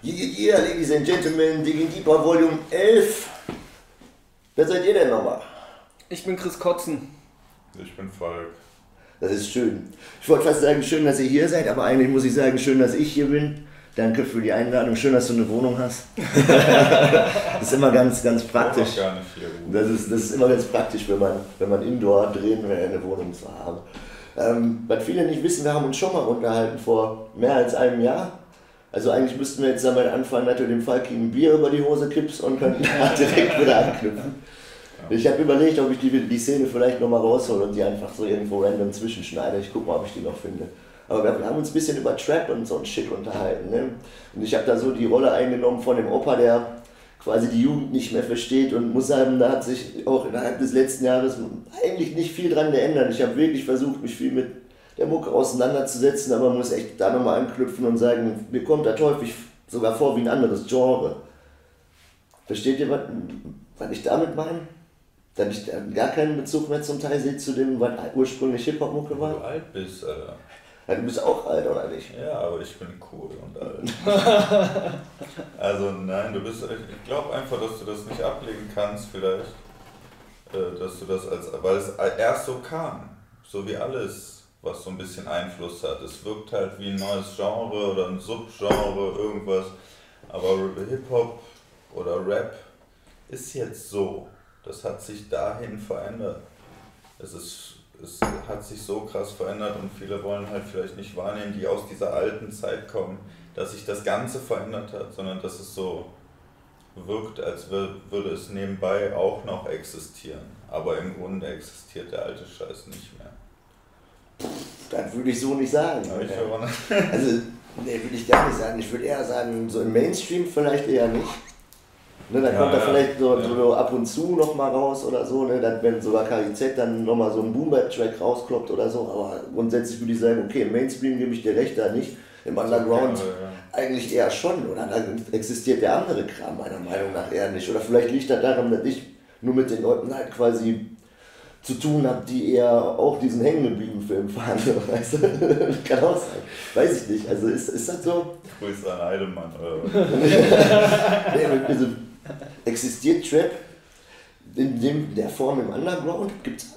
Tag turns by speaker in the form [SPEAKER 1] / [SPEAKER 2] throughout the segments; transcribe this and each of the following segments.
[SPEAKER 1] Yeah, yeah, ladies and gentlemen, Digging Deeper Volume 11. Wer seid ihr denn nochmal?
[SPEAKER 2] Ich bin Chris Kotzen.
[SPEAKER 3] Ich bin Falk.
[SPEAKER 1] Das ist schön. Ich wollte fast sagen, schön, dass ihr hier seid, aber eigentlich muss ich sagen, schön, dass ich hier bin. Danke für die Einladung. Schön, dass du eine Wohnung hast. das ist immer ganz, ganz praktisch.
[SPEAKER 3] Gar nicht hier.
[SPEAKER 1] Das ist, das ist immer ganz praktisch, wenn man, wenn man Indoor drehen will, eine Wohnung zu haben. Ähm, was viele nicht wissen, wir haben uns schon mal unterhalten vor mehr als einem Jahr. Also eigentlich müssten wir jetzt damit anfangen, dass du dem Falki ein Bier über die Hose kippst und könnten da direkt wieder anknüpfen. Ich habe überlegt, ob ich die, die Szene vielleicht nochmal raushole und die einfach so irgendwo random zwischenschneide. Ich gucke mal, ob ich die noch finde. Aber wir haben uns ein bisschen über Trap und so ein Shit unterhalten. Ne? Und ich habe da so die Rolle eingenommen von dem Opa, der quasi die Jugend nicht mehr versteht und muss sagen, da hat sich auch innerhalb des letzten Jahres eigentlich nicht viel dran geändert. Ich habe wirklich versucht, mich viel mit der Mucke auseinanderzusetzen, aber muss echt da nochmal anknüpfen und sagen, mir kommt das häufig sogar vor wie ein anderes Genre. Versteht ihr, was, was ich damit meine? Dass ich gar keinen Bezug mehr zum Teil sehe zu dem, was ursprünglich Hip-Hop-Mucke
[SPEAKER 3] Wenn
[SPEAKER 1] war?
[SPEAKER 3] du alt bist, Alter.
[SPEAKER 1] Ja, du bist auch alt, oder nicht?
[SPEAKER 3] Ja, aber ich bin cool und alt. also nein, du bist, ich glaube einfach, dass du das nicht ablegen kannst vielleicht. Äh, Dass du das als, weil es erst so kam. So wie alles, was so ein bisschen Einfluss hat. Es wirkt halt wie ein neues Genre oder ein Subgenre, irgendwas. Aber Hip-Hop oder Rap ist jetzt so. Das hat sich dahin verändert. Es ist es hat sich so krass verändert und viele wollen halt vielleicht nicht wahrnehmen, die aus dieser alten Zeit kommen, dass sich das Ganze verändert hat, sondern dass es so wirkt, als wür- würde es nebenbei auch noch existieren. Aber im Grunde existiert der alte Scheiß nicht mehr.
[SPEAKER 1] Das würde ich so nicht sagen.
[SPEAKER 3] Mal-
[SPEAKER 1] Also, nee, würde ich gar nicht sagen. Ich würde eher sagen, so im Mainstream vielleicht eher nicht. Ne, dann
[SPEAKER 3] Ja,
[SPEAKER 1] kommt da
[SPEAKER 3] ja,
[SPEAKER 1] vielleicht so,
[SPEAKER 3] ja.
[SPEAKER 1] so ab und zu noch mal raus oder so, ne, dann, wenn sogar KIZ dann noch mal so ein Boomer-Track rauskloppt oder so. Aber grundsätzlich würde ich sagen, okay, im Mainstream gebe ich dir recht, da nicht. Im Underground eigentlich eher schon. Oder dann existiert der andere Kram meiner Meinung nach eher nicht. Oder vielleicht liegt das daran, dass ich nur mit den Leuten halt quasi zu tun habe, die eher auch diesen hängengebliebenen Film fahren. Weißt du? Kann auch sein. Weiß ich nicht. Also ist, ist das so?
[SPEAKER 3] Grüße an Heidemann. Oder?
[SPEAKER 1] Nee, also, existiert Trap in dem, der Form im Underground? Gibt's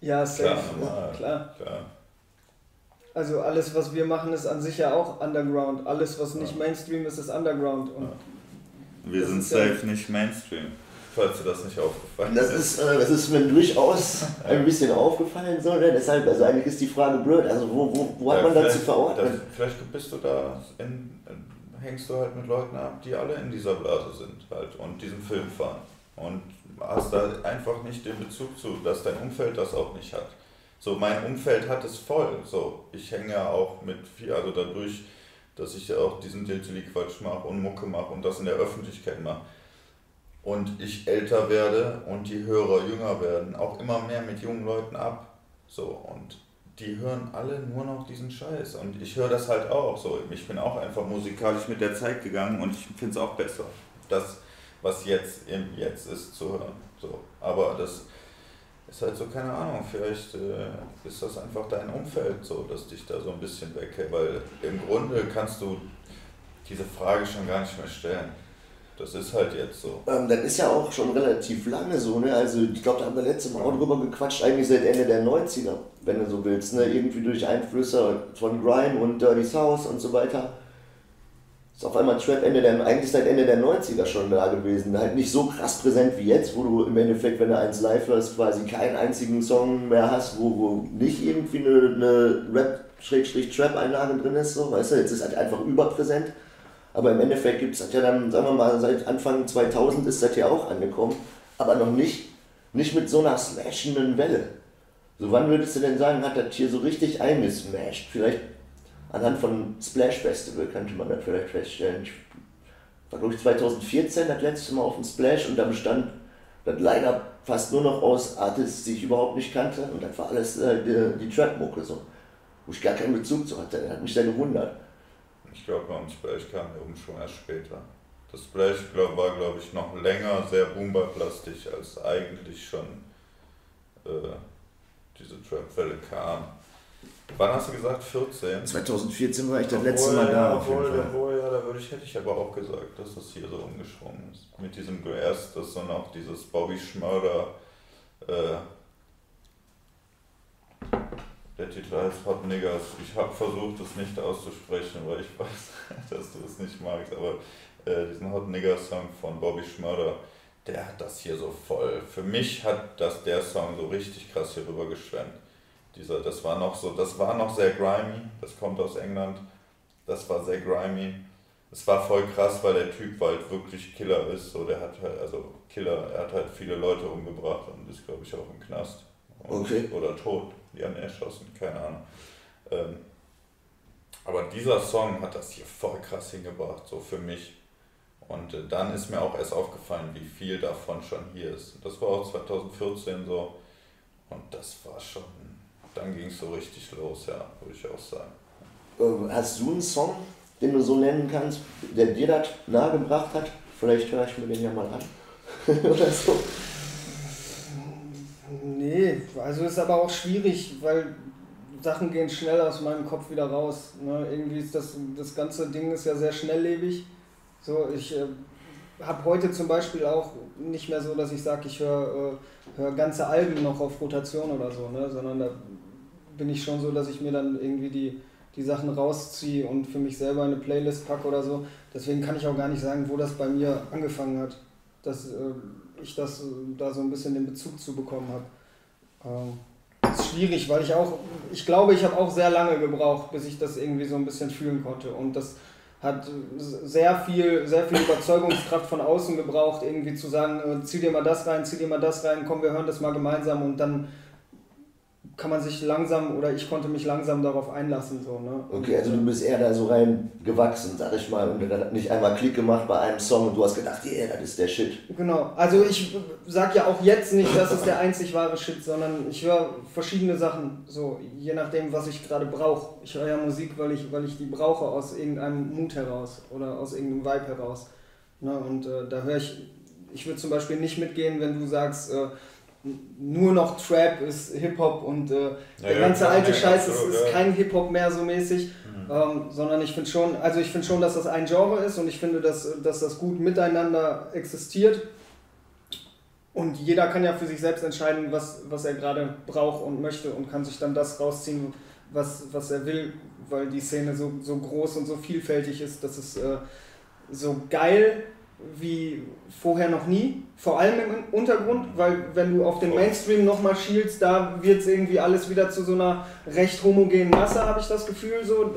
[SPEAKER 2] Ja, safe.
[SPEAKER 3] Klar,
[SPEAKER 2] ja, klar.
[SPEAKER 3] Klar.
[SPEAKER 2] Also alles, was wir machen, ist an sich ja auch Underground. Alles, was nicht Mainstream ist, ist Underground. Und
[SPEAKER 3] Wir
[SPEAKER 2] Das
[SPEAKER 3] sind
[SPEAKER 2] ja-
[SPEAKER 3] safe nicht Mainstream, falls dir das nicht aufgefallen
[SPEAKER 1] Das ist, äh, das ist mir durchaus ein bisschen aufgefallen. So, ne? Deshalb, also eigentlich ist die Frage blöd. Also wo, wo, wo hat
[SPEAKER 3] Ja,
[SPEAKER 1] man das zu
[SPEAKER 3] vielleicht-
[SPEAKER 1] verordnen?
[SPEAKER 3] das- Vielleicht bist du da, in, hängst du halt mit Leuten ab, die alle in dieser Blase sind halt und diesen Film fahren. Und hast da einfach nicht den Bezug zu, dass dein Umfeld das auch nicht hat. So, mein Umfeld hat es voll. So, ich hänge ja auch mit viel, also dadurch, dass ich ja auch diesen Diltili-Quatsch mache und Mucke mache und das in der Öffentlichkeit mache. Und ich älter werde und die Hörer jünger werden, auch immer mehr mit jungen Leuten ab. So, und die hören alle nur noch diesen Scheiß. Und ich höre das halt auch so. Ich bin auch einfach musikalisch mit der Zeit gegangen und ich finde es auch besser. Das, was jetzt im Jetzt ist, zu hören. So. Aber das ist halt so, keine Ahnung, vielleicht äh, ist das einfach dein Umfeld so, dass dich da so ein bisschen weghält. Weil im Grunde kannst du diese Frage schon gar nicht mehr stellen. Das ist halt jetzt so.
[SPEAKER 1] Ähm, das ist ja auch schon relativ lange so, ne? Also ich glaube, da haben wir letztes Mal auch drüber gequatscht, eigentlich seit Ende der 90er, wenn du so willst, ne? Irgendwie durch Einflüsse von Grime und Dirty South und so weiter. Ist auf einmal Trap Ende der, eigentlich seit Ende der 90er schon da gewesen. Halt nicht so krass präsent wie jetzt, wo du im Endeffekt, wenn du eins live hörst, quasi keinen einzigen Song mehr hast, wo, wo nicht irgendwie eine, eine Rap-Trap-Einlage drin ist, so, weißt du, jetzt ist halt einfach überpräsent. Aber im Endeffekt gibt es das ja dann, sagen wir mal, seit Anfang 2000 ist das ja auch angekommen, aber noch nicht, nicht mit so einer smashenden Welle. So wann würdest du denn sagen, hat das hier so richtig eingesmashed? Vielleicht anhand von Splash Festival könnte man das vielleicht feststellen. Ich war glaube ich 2014 das letzte Mal auf dem Splash und da bestand das leider fast nur noch aus Artists, die ich überhaupt nicht kannte und das war alles äh, die, die Trap-Mucke so, wo ich gar keinen Bezug zu hatte. Das hat mich sehr gewundert.
[SPEAKER 3] Ich glaube, beim Splash kam der um schon erst später. Das Splash glaub, war, glaube ich, noch länger sehr boombaplastig, als eigentlich schon äh, diese Trap-Welle kam. Wann hast du gesagt? 14?
[SPEAKER 1] 2014 war ich das
[SPEAKER 3] Obwohl,
[SPEAKER 1] letzte Mal da
[SPEAKER 3] ja,
[SPEAKER 1] auf jeden
[SPEAKER 3] obwohl,
[SPEAKER 1] Fall.
[SPEAKER 3] obwohl ja da würde ich, hätte ich aber auch gesagt, dass das hier so umgeschwungen ist. Mit diesem erst, das so noch dieses Bobby Schmörder, äh, der Titel heißt Hot Niggers. Ich habe versucht, es nicht auszusprechen, weil ich weiß, dass du es nicht magst, aber äh, diesen Hot Nigger Song von Bobby Schmörder, der hat das hier so voll. Für mich hat das der Song so richtig krass hier rüber geschwemmt. Dieser, das war noch so, das war noch sehr grimy, das kommt aus England, das war sehr grimy. Es war voll krass, weil der Typ halt wirklich Killer ist. So, der hat halt, also Killer, er hat halt viele Leute umgebracht und ist, glaube ich, auch im Knast.
[SPEAKER 1] Okay.
[SPEAKER 3] Oder tot. Die haben erschossen, keine Ahnung. Ähm, aber dieser Song hat das hier voll krass hingebracht, so für mich. Und äh, dann ist mir auch erst aufgefallen, wie viel davon schon hier ist. Das war auch 2014 so. Und das war schon, dann ging es so richtig los, ja, würde ich auch sagen.
[SPEAKER 1] Ähm, hast du einen Song, den du so nennen kannst, der dir das nahegebracht hat? Vielleicht höre ich mir den ja mal an. Oder so.
[SPEAKER 2] Nee, also ist aber auch schwierig, weil Sachen gehen schnell aus meinem Kopf wieder raus. Ne? Irgendwie ist das, das ganze Ding ist ja sehr schnelllebig. So, ich äh, habe heute zum Beispiel auch nicht mehr so, dass ich sage, ich höre äh, hör ganze Alben noch auf Rotation oder so, ne? sondern da bin ich schon so, dass ich mir dann irgendwie die, die Sachen rausziehe und für mich selber eine Playlist packe oder so. Deswegen kann ich auch gar nicht sagen, wo das bei mir angefangen hat, dass äh, ich das äh, da so ein bisschen den Bezug zu bekommen habe. Ähm, ist schwierig, weil ich auch, ich glaube, ich habe auch sehr lange gebraucht, bis ich das irgendwie so ein bisschen fühlen konnte. Und das hat sehr viel, sehr viel Überzeugungskraft von außen gebraucht, irgendwie zu sagen, äh, zieh dir mal das rein, zieh dir mal das rein, komm, wir hören das mal gemeinsam und dann kann man sich langsam oder ich konnte mich langsam darauf einlassen. So, ne?
[SPEAKER 1] Okay, also du bist eher da so rein gewachsen, sag ich mal, und dann hat nicht einmal Klick gemacht bei einem Song und du hast gedacht, yeah, das ist der Shit.
[SPEAKER 2] Genau, also ich sag ja auch jetzt nicht, das ist der einzig wahre Shit, sondern ich höre verschiedene Sachen, so je nachdem, was ich gerade brauche. Ich höre ja Musik, weil ich, weil ich die brauche aus irgendeinem Mut heraus oder aus irgendeinem Vibe heraus. Ne? Und äh, da höre ich, ich würde zum Beispiel nicht mitgehen, wenn du sagst, äh, nur noch Trap ist Hip-Hop und äh, der ja, ganze alte Scheiß ist, ist kein Hip-Hop mehr so mäßig, mhm. ähm, sondern ich finde schon, also ich finde schon, dass das ein Genre ist und ich finde, dass, dass das gut miteinander existiert und jeder kann ja für sich selbst entscheiden, was, was er gerade braucht und möchte und kann sich dann das rausziehen, was, was er will, weil die Szene so, so groß und so vielfältig ist, dass es äh, so geil wie vorher noch nie, vor allem im Untergrund, weil wenn du auf den Mainstream nochmal schielst, da wird es irgendwie alles wieder zu so einer recht homogenen Masse, habe ich das Gefühl, so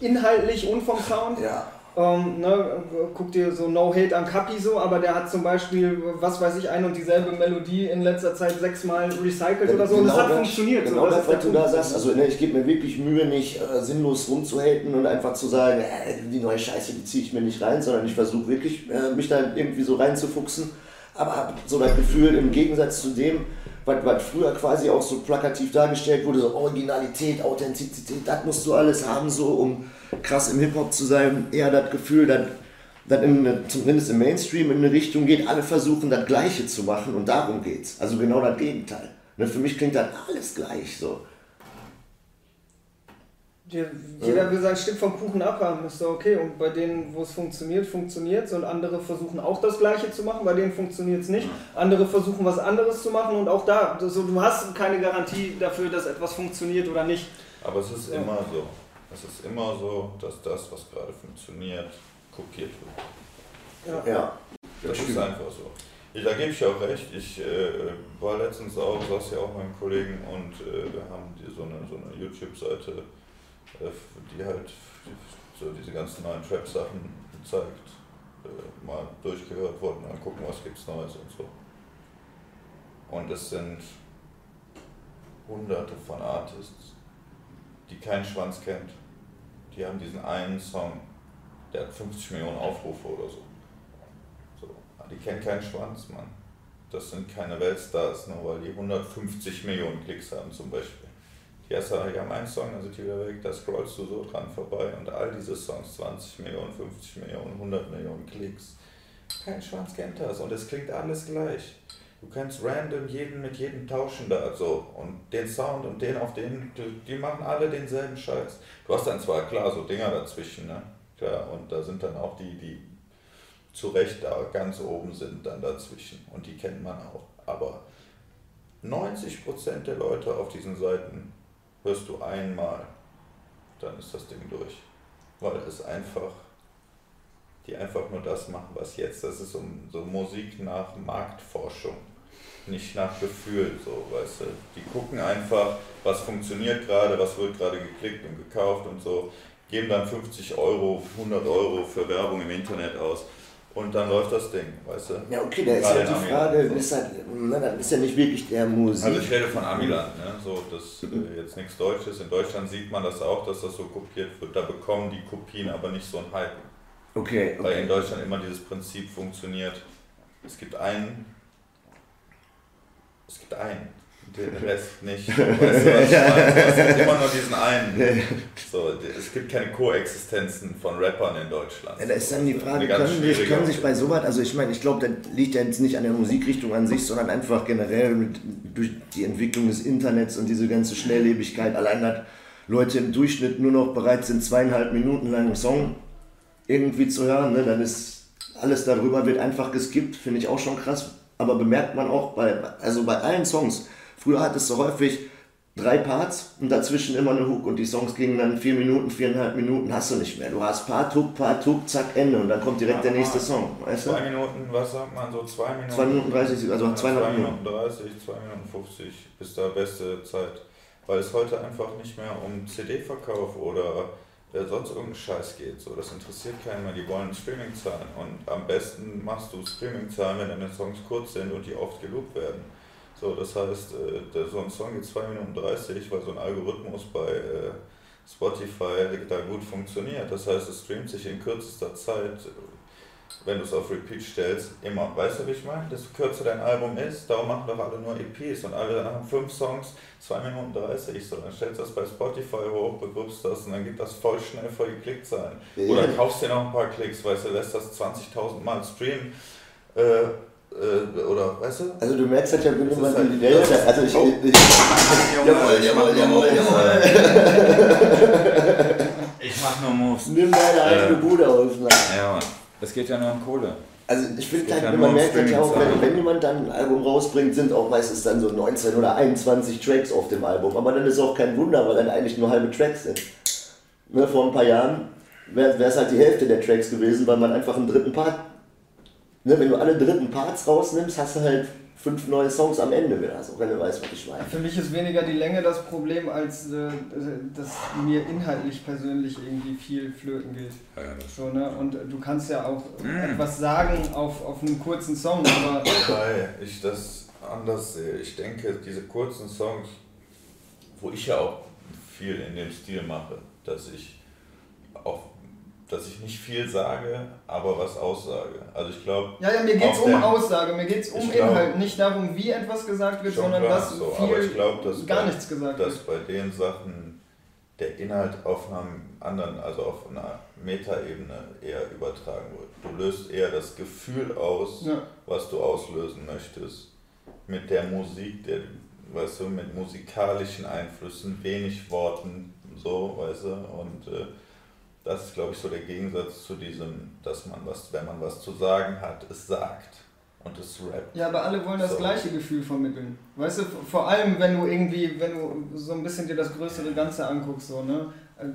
[SPEAKER 2] inhaltlich und vom Sound.
[SPEAKER 1] Ja.
[SPEAKER 2] Ähm, ne, guck dir so No Hate an Kapi so, aber der hat zum Beispiel, was weiß ich, ein und dieselbe Melodie in letzter Zeit sechsmal recycelt oder so
[SPEAKER 1] genau
[SPEAKER 2] und es hat
[SPEAKER 1] das,
[SPEAKER 2] funktioniert.
[SPEAKER 1] Genau
[SPEAKER 2] so,
[SPEAKER 1] das, was du da sagst. Also ne, ich gebe mir wirklich Mühe, nicht äh, sinnlos rumzuhaten und einfach zu sagen, äh, die neue Scheiße, die ziehe ich mir nicht rein, sondern ich versuche wirklich, äh, mich da irgendwie so reinzufuchsen. Aber habe so das Gefühl, im Gegensatz zu dem, was, was früher quasi auch so plakativ dargestellt wurde, so Originalität, Authentizität, das musst du alles haben, so um krass im Hip-Hop zu sein, eher das Gefühl, dass das in, zumindest im Mainstream in eine Richtung geht, alle versuchen das Gleiche zu machen und darum geht's. Also genau das Gegenteil. Ne, für mich klingt das alles gleich so.
[SPEAKER 2] Jeder will sein Stück vom Kuchen abhaben, ist doch okay. Und bei denen, wo es funktioniert, funktioniert es. Und andere versuchen auch das Gleiche zu machen, bei denen funktioniert es nicht. Andere versuchen was anderes zu machen und auch da, so, du hast keine Garantie dafür, dass etwas funktioniert oder nicht.
[SPEAKER 3] Aber es ist immer so. Es ist immer so, dass das, was gerade funktioniert, kopiert
[SPEAKER 1] wird. Ja. ja.
[SPEAKER 3] Das ist einfach so. Ich, da gebe ich auch recht. Ich äh, war letztens auch, saß ja auch mit einem Kollegen und äh, wir haben die, so eine, so eine YouTube-Seite, äh, die halt so diese ganzen neuen Trap-Sachen gezeigt, äh, mal durchgehört wurden, mal gucken, was gibt's Neues und so. Und es sind hunderte von Artists, die keinen Schwanz kennt. Die haben diesen einen Song, der hat 50 Millionen Aufrufe oder so. so. Die kennen keinen Schwanz, Mann. Das sind keine Weltstars, nur weil die 150 Millionen Klicks haben zum Beispiel. Die, erste, die haben einen Song, dann sind die wieder weg, da scrollst du so dran vorbei und all diese Songs, 20 Millionen, 50 Millionen, 100 Millionen Klicks. Kein Schwanz kennt das und es klingt alles gleich. Du kannst random jeden mit jedem tauschen da so und den Sound und den auf den, die, die machen alle denselben Scheiß. Du hast dann zwar klar so Dinger dazwischen, ne? Klar, und da sind dann auch die, die zu Recht da ganz oben sind, dann dazwischen. Und die kennt man auch. Aber 90% der Leute auf diesen Seiten hörst du einmal, dann ist das Ding durch. Weil es einfach, die einfach nur das machen, was jetzt. Das ist so, so Musik nach Marktforschung, nicht nach Gefühl, so, weißt du. Die gucken einfach, was funktioniert gerade, was wird gerade geklickt und gekauft und so, geben dann 50 Euro, 100 Euro für Werbung im Internet aus und dann läuft das Ding, weißt du?
[SPEAKER 1] Ja, okay, da ist ja halt die Frage, so. ist halt, na, das ist ja nicht wirklich der Musik.
[SPEAKER 3] Also ich rede von Amiland, ne? so, das äh, jetzt nichts Deutsches. In Deutschland sieht man das auch, dass das so kopiert wird. Da bekommen die Kopien aber nicht so einen Hype.
[SPEAKER 1] Okay, okay.
[SPEAKER 3] Weil in Deutschland immer dieses Prinzip funktioniert. Es gibt einen, es gibt einen, den Rest nicht. Weißt du, was ich meine? Es gibt immer nur diesen einen. So, es gibt keine Koexistenzen von Rappern in Deutschland.
[SPEAKER 1] Ja, da ist dann die Frage, können, sich, können sich bei sowas, also ich meine, ich glaube, das liegt ja jetzt nicht an der Musikrichtung an sich, sondern einfach generell mit, durch die Entwicklung des Internets und diese ganze Schnelllebigkeit, allein dass Leute im Durchschnitt nur noch bereit sind, zweieinhalb Minuten lang einen Song irgendwie zu hören, ne, dann ist alles darüber wird einfach geskippt, finde ich auch schon krass. Aber bemerkt man auch bei, also bei allen Songs, Früher hattest du häufig drei Parts und dazwischen immer eine Hook und die Songs gingen dann vier Minuten, viereinhalb Minuten, hast du nicht mehr. Du hast Part, Hook, Part, Hook, zack, Ende und dann kommt direkt ja, der nächste Song.
[SPEAKER 3] Weißt zwei du? Minuten, was sagt man so, zwei Minuten?
[SPEAKER 1] Zwei Minuten 30, also ja,
[SPEAKER 3] zwei Minuten 30, zwei Minuten 50 ist da beste Zeit. Weil es heute einfach nicht mehr um CD-Verkauf oder äh, sonst irgendeinen Scheiß geht. So, das interessiert keinen mehr, die wollen Streaming-Zahlen und am besten machst du Streaming-Zahlen, wenn deine Songs kurz sind und die oft geloopt werden. So, das heißt, äh, der, so ein Song geht 2 Minuten 30, weil so ein Algorithmus bei äh, Spotify da gut funktioniert. Das heißt, es streamt sich in kürzester Zeit, wenn du es auf Repeat stellst, immer. Weißt du, wie ich meine? Desto kürzer dein Album ist, darum machen doch alle nur EPs und alle haben fünf Songs, 2 Minuten 30. So, dann stellst du das bei Spotify hoch, begrüßt das und dann gibt das voll schnell voll die Klickzahlen. Oder kaufst dir noch ein paar Klicks, weißt du, lässt das 20.000 Mal streamen. Äh, äh, oder, weißt du?
[SPEAKER 1] Also du merkst halt ja, wenn jemand halt die Welt. Also ich. Oh. ich,
[SPEAKER 3] ich jawohl, jawohl, jawohl, jawohl. Ich mach nur Moves.
[SPEAKER 1] Nimm deine eigene äh, Bude aus, Mann.
[SPEAKER 3] Ja, Mann. Es geht ja nur um Kohle.
[SPEAKER 1] Also ich finde halt, man merkt halt ja auch, wenn, wenn jemand dann ein Album rausbringt, sind auch meistens dann so 19 oder 21 Tracks auf dem Album. Aber dann ist auch kein Wunder, weil dann eigentlich nur halbe Tracks sind. Ne, vor ein paar Jahren wäre es halt die Hälfte der Tracks gewesen, weil man einfach einen dritten Part ne, wenn du alle dritten Parts rausnimmst, hast du halt fünf neue Songs am Ende wieder, so, wenn du weißt, was ich meine.
[SPEAKER 2] Für mich ist weniger die Länge das Problem, als äh, dass mir inhaltlich persönlich irgendwie viel flöten geht. Ja, so, ne? Und du kannst ja auch mm. etwas sagen auf, auf einem kurzen Song, aber.
[SPEAKER 3] Wobei ich das anders sehe. Ich denke, diese kurzen Songs, wo ich ja auch viel in dem Stil mache, dass ich auch dass ich nicht viel sage, aber was aussage. Also ich glaube.
[SPEAKER 2] Ja, ja, mir geht es um Aussage, mir geht es um glaub, Inhalt, nicht darum, wie etwas gesagt wird, sondern klar, dass so, viel
[SPEAKER 3] ich glaub, dass
[SPEAKER 2] gar
[SPEAKER 3] bei,
[SPEAKER 2] nichts gesagt
[SPEAKER 3] dass wird. Dass bei den Sachen der Inhalt auf einer anderen, also auf einer Metaebene eher übertragen wird. Du löst eher das Gefühl aus, ja. was du auslösen möchtest, mit der Musik, der, weißt du, mit musikalischen Einflüssen, wenig Worten, so, weißt du, und äh, das ist, glaube ich, so der Gegensatz zu diesem, dass man was, wenn man was zu sagen hat, es sagt und es rappt.
[SPEAKER 2] Ja, aber alle wollen das so. gleiche Gefühl vermitteln. Weißt du, vor allem, wenn du irgendwie, wenn du so ein bisschen dir das größere Ganze anguckst, so, ne?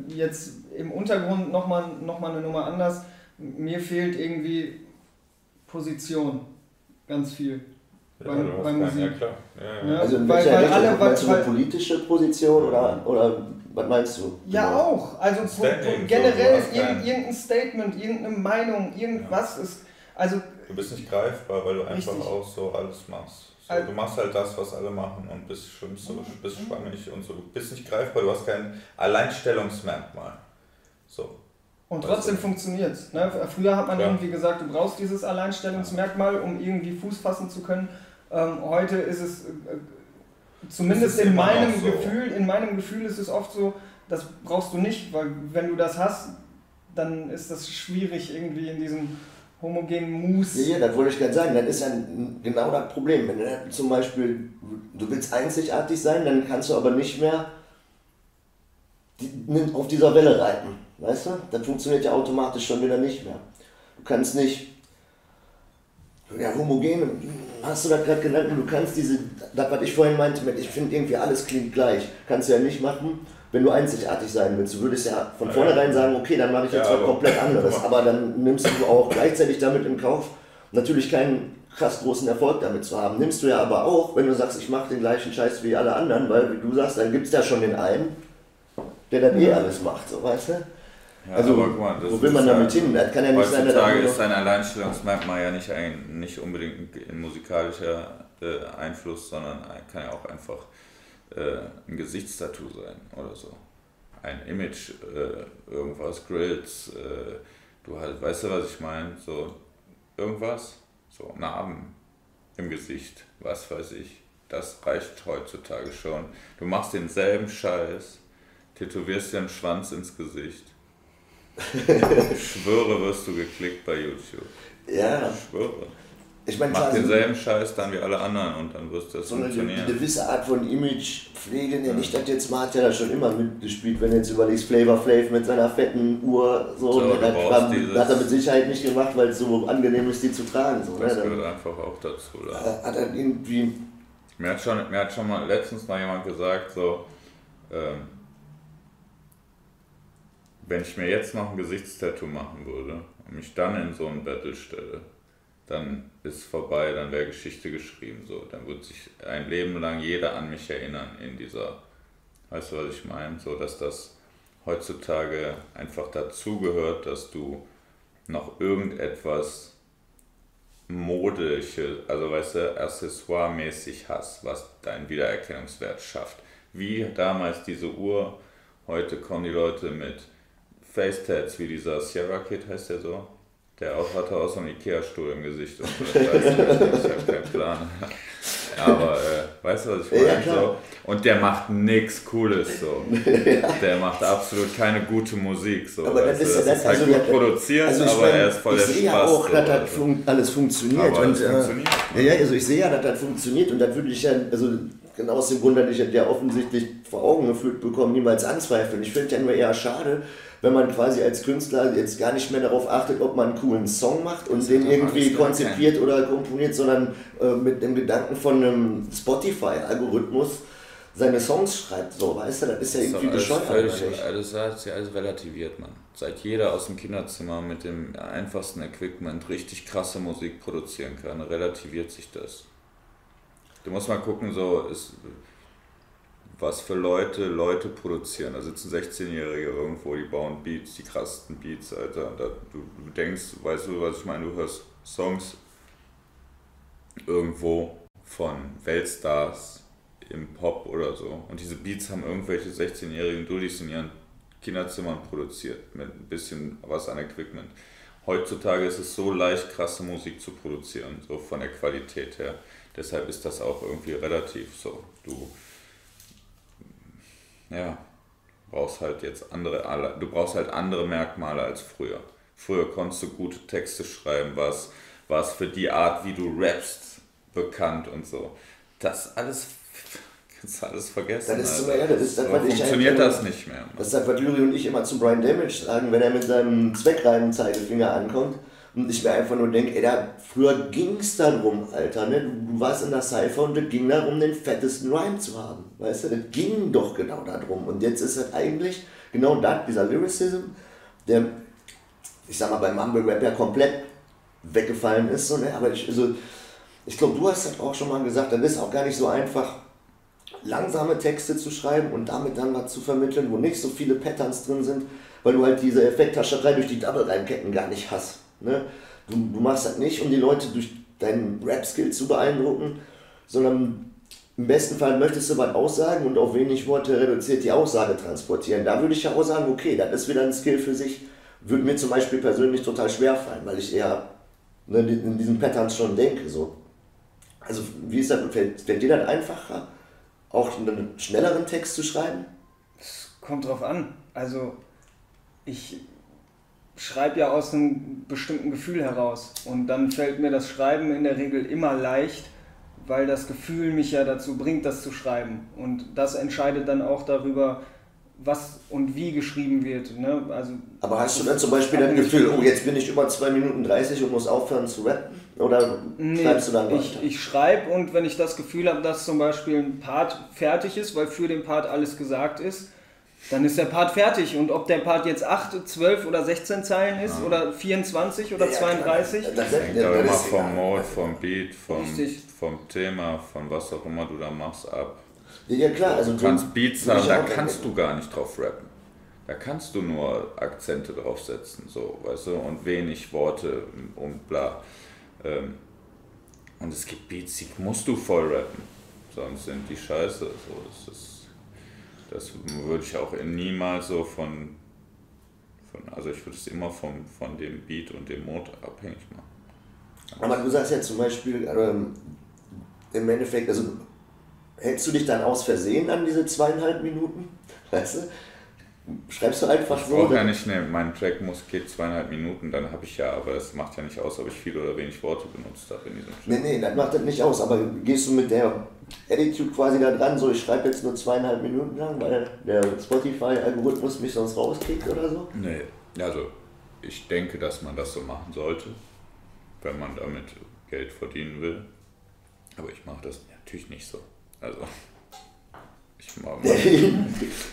[SPEAKER 2] Jetzt im Untergrund nochmal noch mal eine Nummer anders. Mir fehlt irgendwie Position. Ganz viel.
[SPEAKER 3] Ja, beim, beim Musik. Ja, klar. Ja,
[SPEAKER 1] ja. Ne? Also in welcher weil, weil alle, weil, du eine politische Position oder, oder was meinst du?
[SPEAKER 2] Ja, genau. auch. Also generell so, irgendein Statement, irgendeine Meinung, irgendwas ja. ist. Also,
[SPEAKER 3] du bist nicht greifbar, weil du einfach richtig. auch so alles machst. So, also, du machst halt das, was alle machen und bist, schwimmst so, bist mhm. schwammig und so. Du bist nicht greifbar, du hast kein Alleinstellungsmerkmal. So.
[SPEAKER 2] Und trotzdem funktioniert es. Ne? Früher hat man ja. irgendwie gesagt, du brauchst dieses Alleinstellungsmerkmal, um irgendwie Fuß fassen zu können. Ähm, heute ist es äh, Zumindest in meinem so. Gefühl, in meinem Gefühl ist es oft so, das brauchst du nicht, weil wenn du das hast, dann ist das schwierig irgendwie in diesem homogenen Mus.
[SPEAKER 1] Ja, ja, das wollte ich gerade sagen. Dann ist ja genau das Problem. Wenn du zum Beispiel, du willst einzigartig sein, dann kannst du aber nicht mehr auf dieser Welle reiten. Weißt du? Dann funktioniert ja automatisch schon wieder nicht mehr. Du kannst nicht, ja, homogen, hast du das gerade genannt, du kannst diese, das, was ich vorhin meinte, mit, ich finde irgendwie alles klingt gleich, kannst du ja nicht machen, wenn du einzigartig sein willst. Du würdest ja von vornherein sagen, okay, dann mache ich jetzt ja, was komplett anderes, aber dann nimmst du auch gleichzeitig damit in Kauf, natürlich keinen krass großen Erfolg damit zu haben. Nimmst du ja aber auch, wenn du sagst, ich mache den gleichen Scheiß wie alle anderen, weil, wie du sagst, dann gibt es ja schon den einen, der dann eh alles macht, so weißt du?
[SPEAKER 3] Ja, also, mal, wo will man damit hin? Das kann ja nicht sein, Heutzutage ist sein Alleinstellungsmerkmal ja nicht, ein, nicht unbedingt ein musikalischer äh, Einfluss, sondern kann ja auch einfach äh, ein Gesichtstattoo sein oder so. Ein Image, äh, irgendwas, Grills, äh, du halt, weißt du, was ich meine? So, irgendwas, so Narben im Gesicht, was weiß ich. Das reicht heutzutage schon. Du machst denselben Scheiß, tätowierst dir einen Schwanz ins Gesicht ich schwöre, wirst du geklickt bei YouTube.
[SPEAKER 1] Ja.
[SPEAKER 3] Ich schwöre.
[SPEAKER 1] Ich meine,
[SPEAKER 3] Mach denselben Scheiß dann wie alle anderen und dann wirst du das
[SPEAKER 1] so funktionieren. Eine gewisse Art von Imagepflege, nenne ich das jetzt mal, hat ja da schon immer mitgespielt, wenn du jetzt überlegst, Flavor Flav mit seiner fetten Uhr, so, so das, hat, hat er mit Sicherheit nicht gemacht, weil es so angenehm ist, die zu tragen. So,
[SPEAKER 3] das
[SPEAKER 1] ne?
[SPEAKER 3] gehört einfach auch dazu. Da.
[SPEAKER 1] Hat er irgendwie...
[SPEAKER 3] Mir hat, schon, mir hat schon mal letztens mal jemand gesagt, so, ähm, wenn ich mir jetzt noch ein Gesichtstattoo machen würde und mich dann in so ein Battle stelle, dann ist vorbei, dann wäre Geschichte geschrieben. So. Dann wird sich ein Leben lang jeder an mich erinnern in dieser, weißt du, was ich meine? So, dass das heutzutage einfach dazugehört, dass du noch irgendetwas modisches, also weißt du, accessoire-mäßig hast, was deinen Wiedererkennungswert schafft. Wie damals diese Uhr, heute kommen die Leute mit Facetats, wie dieser Sierra Kid heißt der so. Der auch hatte auch so einen Ikea-Stuhl im Gesicht und so. Ich, ich habe keinen Plan. Aber äh, weißt du, was ich meine? Ja, so. Und der macht nichts Cooles so. Ja. Der macht absolut keine gute Musik. So.
[SPEAKER 1] Aber das, ist,
[SPEAKER 3] das,
[SPEAKER 1] das
[SPEAKER 3] ist halt also, gut produziert, also aber mein, er ist voll der Spaß. Ich sehe ja auch,
[SPEAKER 1] so, dass das fun alles funktioniert. Aber und, äh, funktioniert ne? ja, also ich sehe ja, dass das funktioniert und das würde ich ja, also genau aus dem Grund, dass ich ja offensichtlich vor Augen geführt bekommen, niemals anzweifeln. Ich finde ja nur eher schade, wenn man quasi als Künstler jetzt gar nicht mehr darauf achtet, ob man einen coolen Song macht und den irgendwie konzipiert oder komponiert, sondern äh, mit dem Gedanken von einem Spotify-Algorithmus seine Songs schreibt, so, weißt du, das ist ja irgendwie
[SPEAKER 3] das bescheuert. Völlig, das hat ja alles relativiert, man. Seit jeder aus dem Kinderzimmer mit dem einfachsten Equipment richtig krasse Musik produzieren kann, relativiert sich das. Du musst mal gucken, so, ist, was für Leute Leute produzieren. Da sitzen 16-Jährige irgendwo, die bauen Beats, die krassesten Beats, Alter. Da, du, du denkst, weißt du, was ich meine? Du hörst Songs irgendwo von Weltstars im Pop oder so. Und diese Beats haben irgendwelche 16-jährigen Dullis in ihren Kinderzimmern produziert, mit ein bisschen was an Equipment. Heutzutage ist es so leicht, krasse Musik zu produzieren, so von der Qualität her. Deshalb ist das auch irgendwie relativ so. Du ja, brauchst halt jetzt andere, du brauchst halt andere Merkmale als früher. Früher konntest du gute Texte schreiben, was was für die Art, wie du rappst, bekannt und so. Das alles kannst du alles vergessen.
[SPEAKER 1] Das ist ja, das ist das, was
[SPEAKER 3] funktioniert das nicht mehr.
[SPEAKER 1] Das ist das, was Lyri und ich immer zu Brian Damage sagen, wenn er mit seinem zweckreimen Zeigefinger ankommt und ich mir einfach nur denke, ey, da, früher ging es darum, Alter, ne? Du, du warst in der Cypher und es ging darum, den fettesten Rhyme zu haben. Weißt du, das ging doch genau darum. Und jetzt ist es eigentlich genau das, dieser Lyricism, der, ich sag mal, beim Mumble Rap ja komplett weggefallen ist. So, ne? Aber ich, also, ich glaube, du hast das auch schon mal gesagt, dann ist auch gar nicht so einfach, langsame Texte zu schreiben und damit dann was zu vermitteln, wo nicht so viele Patterns drin sind, weil du halt diese Effekthascherei durch die Double-Reimketten gar nicht hast. Ne? Du, du machst das nicht, um die Leute durch deinen Rap-Skill zu beeindrucken, sondern im besten Fall möchtest du was aussagen und auf wenig Worte reduziert die Aussage transportieren. Da würde ich ja auch sagen, okay, das ist wieder ein Skill für sich. Würde mir zum Beispiel persönlich total schwer fallen, weil ich eher ne, in diesen Patterns schon denke. So. Also, wie ist das? Fällt, fällt dir das einfacher, auch einen schnelleren Text zu schreiben?
[SPEAKER 2] Es kommt drauf an. Also, ich schreibe ja aus einem bestimmten Gefühl heraus. Und dann fällt mir das Schreiben in der Regel immer leicht, weil das Gefühl mich ja dazu bringt, das zu schreiben. Und das entscheidet dann auch darüber, was und wie geschrieben wird. Ne? Also,
[SPEAKER 1] Aber hast du dann zum Beispiel das Gefühl, oh, jetzt bin ich über 2 Minuten 30 und muss aufhören zu rappen? Oder
[SPEAKER 2] Nee,
[SPEAKER 1] schreibst du dann weiter?
[SPEAKER 2] ich, ich schreibe und wenn ich das Gefühl habe, dass zum Beispiel ein Part fertig ist, weil für den Part alles gesagt ist, dann ist der Part fertig. Und ob der Part jetzt 8, 12 oder 16 Zeilen ist oder 24 oder
[SPEAKER 1] Ja, ja,
[SPEAKER 2] 32,
[SPEAKER 1] klar. Das,
[SPEAKER 3] Hängt
[SPEAKER 1] ja,
[SPEAKER 3] aber
[SPEAKER 1] das
[SPEAKER 3] immer vom. Mode, vom Beat, vom, vom Thema, von was auch immer du da machst, ab.
[SPEAKER 1] Ja, klar. Also
[SPEAKER 3] Du kannst Beats haben, da kannst du gar nicht drauf rappen. Da kannst du nur Akzente draufsetzen, so, weißt du, und wenig Worte und bla. Ähm, Und es gibt Beats, die musst du voll rappen, sonst sind die scheiße. So, das ist, das würde ich auch niemals so von, von also ich würde es immer vom, von dem Beat und dem Mode abhängig machen.
[SPEAKER 1] Aber du sagst ja zum Beispiel, ähm, im Endeffekt, also hältst du dich dann aus Versehen an diese zweieinhalb Minuten? Weißt du? Schreibst du einfach
[SPEAKER 3] Ich
[SPEAKER 1] so?
[SPEAKER 3] brauche ja nicht, ne, mein Track muss geht zweieinhalb Minuten, dann habe ich ja, aber es macht ja nicht aus, ob ich viel oder wenig Worte benutzt habe in diesem Track.
[SPEAKER 1] Nee, nee, das macht das nicht aus, aber gehst du mit der Attitude quasi da dran, so ich schreibe jetzt nur zweieinhalb Minuten lang, weil der Spotify-Algorithmus mich sonst rauskriegt oder so?
[SPEAKER 3] Nee, also ich denke, dass man das so machen sollte, wenn man damit Geld verdienen will. Aber ich mache das natürlich nicht so. Also ich mache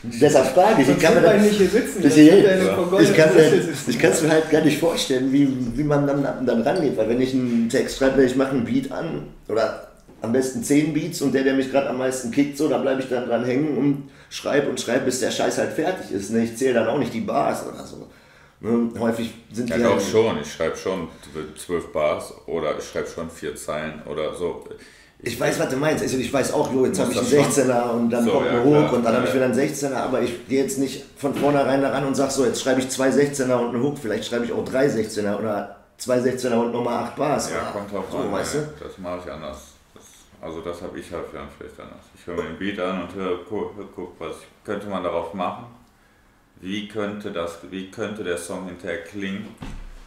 [SPEAKER 1] Deshalb frage ich, ich kann mir das,
[SPEAKER 2] nicht hier sitzen.
[SPEAKER 1] Kann mir, ich kann es mir halt gar nicht vorstellen, wie, wie man dann, dann rangeht. Weil wenn ich einen Text schreibe, ich mache einen Beat an oder am besten 10 Beats und der, der mich gerade am meisten kickt, so, da bleibe ich dann dran hängen und schreibe und schreibe, bis der Scheiß halt fertig ist. Ne? Ich zähle dann auch nicht die Bars oder so. Ne? Häufig sind
[SPEAKER 3] Ja,
[SPEAKER 1] die
[SPEAKER 3] doch
[SPEAKER 1] halt,
[SPEAKER 3] schon. Ich schreibe schon zwölf Bars oder ich schreibe schon vier Zeilen oder so.
[SPEAKER 1] Ich weiß, was du meinst. Also ich weiß auch, jo, jetzt habe ich einen
[SPEAKER 3] das schon.
[SPEAKER 1] 16er und dann
[SPEAKER 3] So,
[SPEAKER 1] kommt
[SPEAKER 3] ja,
[SPEAKER 1] ein Hook
[SPEAKER 3] klar.
[SPEAKER 1] und dann habe
[SPEAKER 3] Ja,
[SPEAKER 1] ich wieder einen 16er, aber ich gehe jetzt nicht von vornherein daran und sage so, jetzt schreibe ich zwei 16er und einen Hook, vielleicht schreibe ich auch drei 16er oder zwei 16er und nochmal acht Bars.
[SPEAKER 3] Ja, kommt drauf
[SPEAKER 1] so,
[SPEAKER 3] an.
[SPEAKER 1] weißt
[SPEAKER 3] ja.
[SPEAKER 1] du?
[SPEAKER 3] Das mache ich anders. Also das habe ich halt ja vielleicht anders. Ich höre mir den Beat an und höre, guck, guck, was könnte man darauf machen? Wie könnte das, wie könnte der Song hinterher klingen?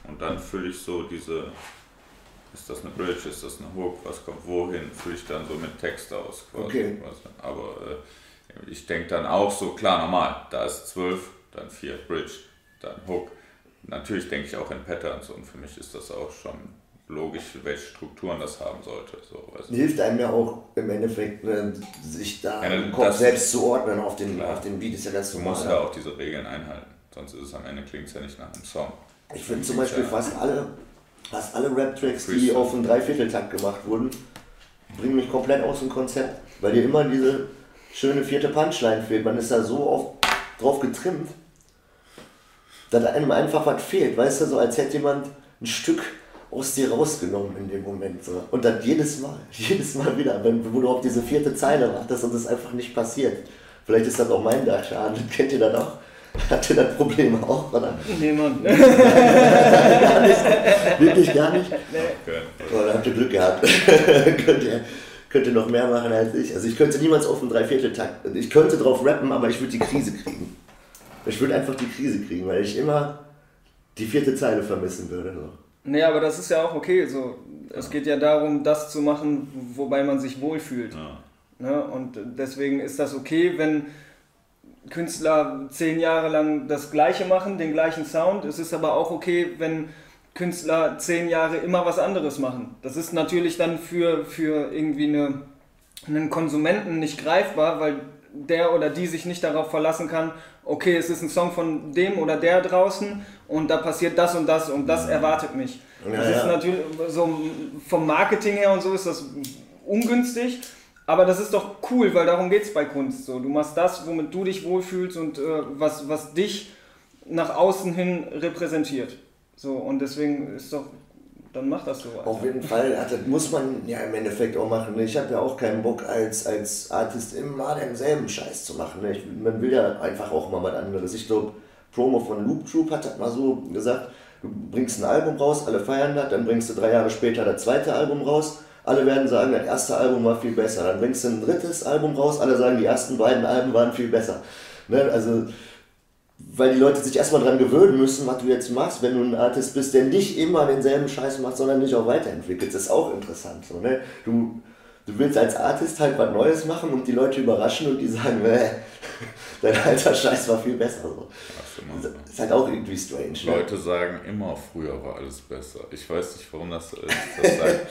[SPEAKER 3] Und dann fülle ich so diese, ist das eine Bridge, ist das eine Hook, was kommt wohin, fülle ich dann so mit Text aus quasi.
[SPEAKER 1] Okay.
[SPEAKER 3] Aber äh, ich denke dann auch so, klar, normal, da ist 12, dann 4 Bridge, dann Hook. Natürlich denke ich auch in Patterns und für mich ist das auch schon logisch, welche Strukturen das haben sollte. So, du.
[SPEAKER 1] Hilft einem ja auch im Endeffekt, ne, sich da
[SPEAKER 3] Ja,
[SPEAKER 1] im Kopf selbst zu ordnen auf den,
[SPEAKER 3] Klar.
[SPEAKER 1] auf den Beat, ist ja ganz
[SPEAKER 3] Du musst ja auch diese Regeln einhalten, sonst ist es am Ende klingt es ja nicht nach einem Song.
[SPEAKER 1] Ich finde zum Beispiel fast alle, fast alle Rap-Tracks, die auf einen Dreivierteltakt gemacht wurden, bringen mich komplett aus dem Konzept. Weil dir immer diese schöne vierte Punchline fehlt. Man ist da so oft drauf getrimmt, dass einem einfach was fehlt. Weißt du, so als hätte jemand ein Stück aus dir rausgenommen in dem Moment. So. Und dann jedes Mal, jedes Mal wieder, wenn, wo du auf diese vierte Zeile wartest und es einfach nicht passiert. Vielleicht ist das auch mein Dachschaden. Kennt ihr das auch? Habt ihr das Problem auch? Oder?
[SPEAKER 2] Nee, Mann.
[SPEAKER 1] Wirklich gar nicht?
[SPEAKER 3] Okay.
[SPEAKER 1] Oh, da habt ihr Glück gehabt. könnt, ihr, könnt ihr noch mehr machen als ich. Also ich könnte niemals auf einen Dreivierteltakt. Ich könnte drauf rappen, aber ich würde die Krise kriegen. Ich würde einfach die Krise kriegen, weil ich immer die vierte Zeile vermissen würde. So.
[SPEAKER 2] Nee, aber das ist ja auch okay. So. Es geht ja darum, das zu machen, wobei man sich wohlfühlt.
[SPEAKER 3] Ja.
[SPEAKER 2] Ne? Und deswegen ist das okay, wenn Künstler zehn Jahre lang das Gleiche machen, den gleichen Sound. Es ist aber auch okay, wenn Künstler zehn Jahre immer was anderes machen. Das ist natürlich dann für, für irgendwie eine, einen Konsumenten nicht greifbar, weil der oder die sich nicht darauf verlassen kann, okay, es ist ein Song von dem oder der draußen und da passiert das und das und das erwartet mich.
[SPEAKER 1] Ja,
[SPEAKER 2] das ist natürlich so vom Marketing her und so ist das ungünstig, aber das ist doch cool, weil darum geht es bei Kunst. So, du machst das, womit du dich wohlfühlst und äh, was, was dich nach außen hin repräsentiert. So, und deswegen ist doch, dann mach das so. Alter.
[SPEAKER 1] Auf jeden Fall, also, das muss man ja im Endeffekt auch machen. Ich habe ja auch keinen Bock als, als Artist immer denselben Scheiß zu machen. ne? Ich, man will ja einfach auch mal was anderes. Ich glaube, Promo von Loop Troop hat das mal so gesagt, du bringst ein Album raus, alle feiern das, dann bringst du drei Jahre später das zweite Album raus, alle werden sagen, das erste Album war viel besser. Dann bringst du ein drittes Album raus, alle sagen, die ersten beiden Alben waren viel besser. Ne? Also, weil die Leute sich erstmal dran gewöhnen müssen, was du jetzt machst, wenn du ein Artist bist, der nicht immer denselben Scheiß macht, sondern dich auch weiterentwickelt. Das ist auch interessant. So, ne? du, du willst als Artist halt was Neues machen und die Leute überraschen und die sagen, äh, dein alter Scheiß war viel besser. So. Das ist halt auch irgendwie strange. Ne?
[SPEAKER 3] Leute sagen immer, früher war alles besser. Ich weiß nicht, warum das so ist. Das sagt,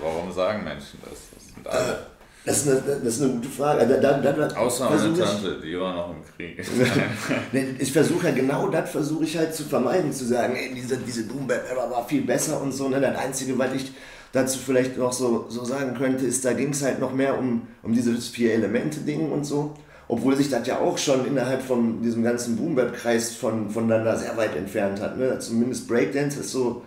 [SPEAKER 3] warum sagen Menschen das? Das sind alle.
[SPEAKER 1] Das ist, eine, das ist eine gute Frage. Dann, dann, dann
[SPEAKER 3] Außer meine Tante, die war noch im Krieg.
[SPEAKER 1] ich versuche ja genau das versuche ich halt zu vermeiden, zu sagen, ey, diese, diese Boom Bap war viel besser und so. Ne? Das Einzige, was ich dazu vielleicht noch so, so sagen könnte, ist, da ging es halt noch mehr um, um dieses Vier-Elemente-Ding und so. Obwohl sich das ja auch schon innerhalb von diesem ganzen Boom Bap-Kreis von, voneinander sehr weit entfernt hat. Ne? Zumindest Breakdance ist so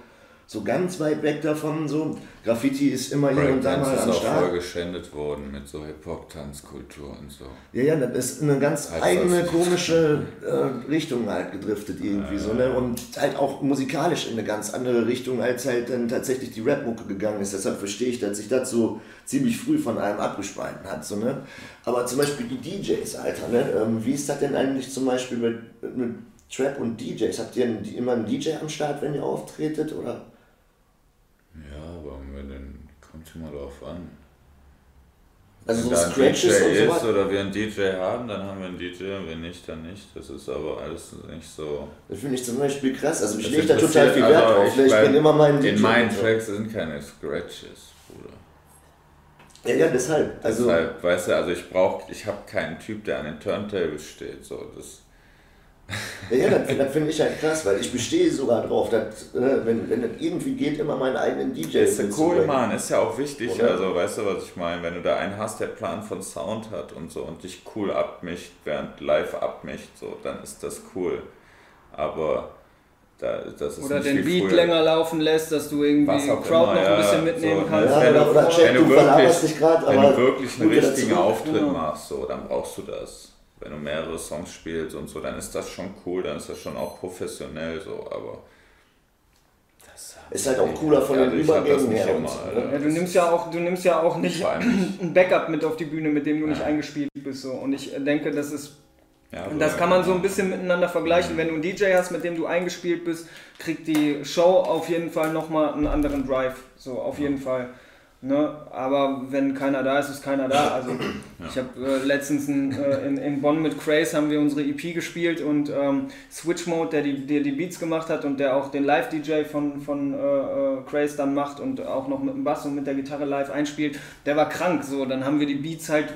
[SPEAKER 1] so ganz weit weg davon. So. Graffiti ist immer hier und da mal am Start. ist auch
[SPEAKER 3] voll geschändet worden mit so Hip-Hop-Tanzkultur und so.
[SPEAKER 1] Ja, ja, das ist eine ganz halt eigene, komische äh, Richtung halt gedriftet irgendwie ja, so. Ne? Und halt auch musikalisch in eine ganz andere Richtung, als halt dann tatsächlich die Rap-Mucke gegangen ist. Deshalb verstehe ich, dass sich das so ziemlich früh von allem abgespalten hat. So, ne? Aber zum Beispiel die DJs, Alter, ne? Ähm, wie ist das denn eigentlich zum Beispiel mit, mit Trap und DJs? Habt ihr immer einen DJ am Start, wenn ihr auftretet? Oder?
[SPEAKER 3] Ja, aber wenn dann kommt immer darauf an.
[SPEAKER 1] Also
[SPEAKER 3] wenn
[SPEAKER 1] so Scratches
[SPEAKER 3] ein DJ und so ist oder wir einen DJ haben, dann haben wir einen DJ und wenn nicht, dann nicht. Das ist aber alles nicht so.
[SPEAKER 1] Das finde ich zum Beispiel krass. Also ich lege da total viel Wert drauf. Ich, ich bin immer mein
[SPEAKER 3] DJ. In meinen Tracks sind keine Scratches, Bruder.
[SPEAKER 1] Ja, ja, deshalb.
[SPEAKER 3] Also, deshalb, weißt du, also ich brauche, ich habe keinen Typ, der an den Turntables steht. So, das,
[SPEAKER 1] ja, das, das finde ich halt krass, weil ich bestehe sogar drauf, dass, äh, wenn, wenn das irgendwie geht, immer meinen eigenen DJ
[SPEAKER 3] Ist ja cool, Mann, ist ja auch wichtig. Oder? Also, weißt du, was ich meine? Wenn du da einen hast, der Plan von Sound hat und so und dich cool abmischt, während live abmischt, so, dann ist das cool. Aber da, das ist
[SPEAKER 2] Oder den Beat früher. länger laufen lässt, dass du irgendwie die Crowd immer, noch ein bisschen mitnehmen so, kannst.
[SPEAKER 1] Ja, wenn, du, oder check, wenn, du wirklich, grad,
[SPEAKER 3] wenn du wirklich einen richtigen Auftritt genau. machst, so, dann brauchst du das wenn du mehrere Songs spielst und so, dann ist das schon cool, dann ist das schon auch professionell so, aber
[SPEAKER 1] ist halt auch cooler von den Übergängen her. Immer,
[SPEAKER 2] so, ja, du nimmst ja auch, du nimmst ja auch nicht ein Backup mit auf die Bühne, mit dem du ja. nicht eingespielt bist. So. Und ich denke, das ist. Ja, so das kann man so ein bisschen miteinander vergleichen. Mhm. Wenn du einen DJ hast, mit dem du eingespielt bist, kriegt die Show auf jeden Fall nochmal einen anderen Drive. So, auf jeden Fall. Ne? Aber wenn keiner da ist, ist keiner da. Also ja. ich habe äh, letztens ein, äh, in, in Bonn mit Craze haben wir unsere EP gespielt und ähm, Switch Mode, der die, der die Beats gemacht hat und der auch den Live-DJ von, von äh, äh, Craze dann macht und auch noch mit dem Bass und mit der Gitarre live einspielt, der war krank. So, dann haben wir die Beats halt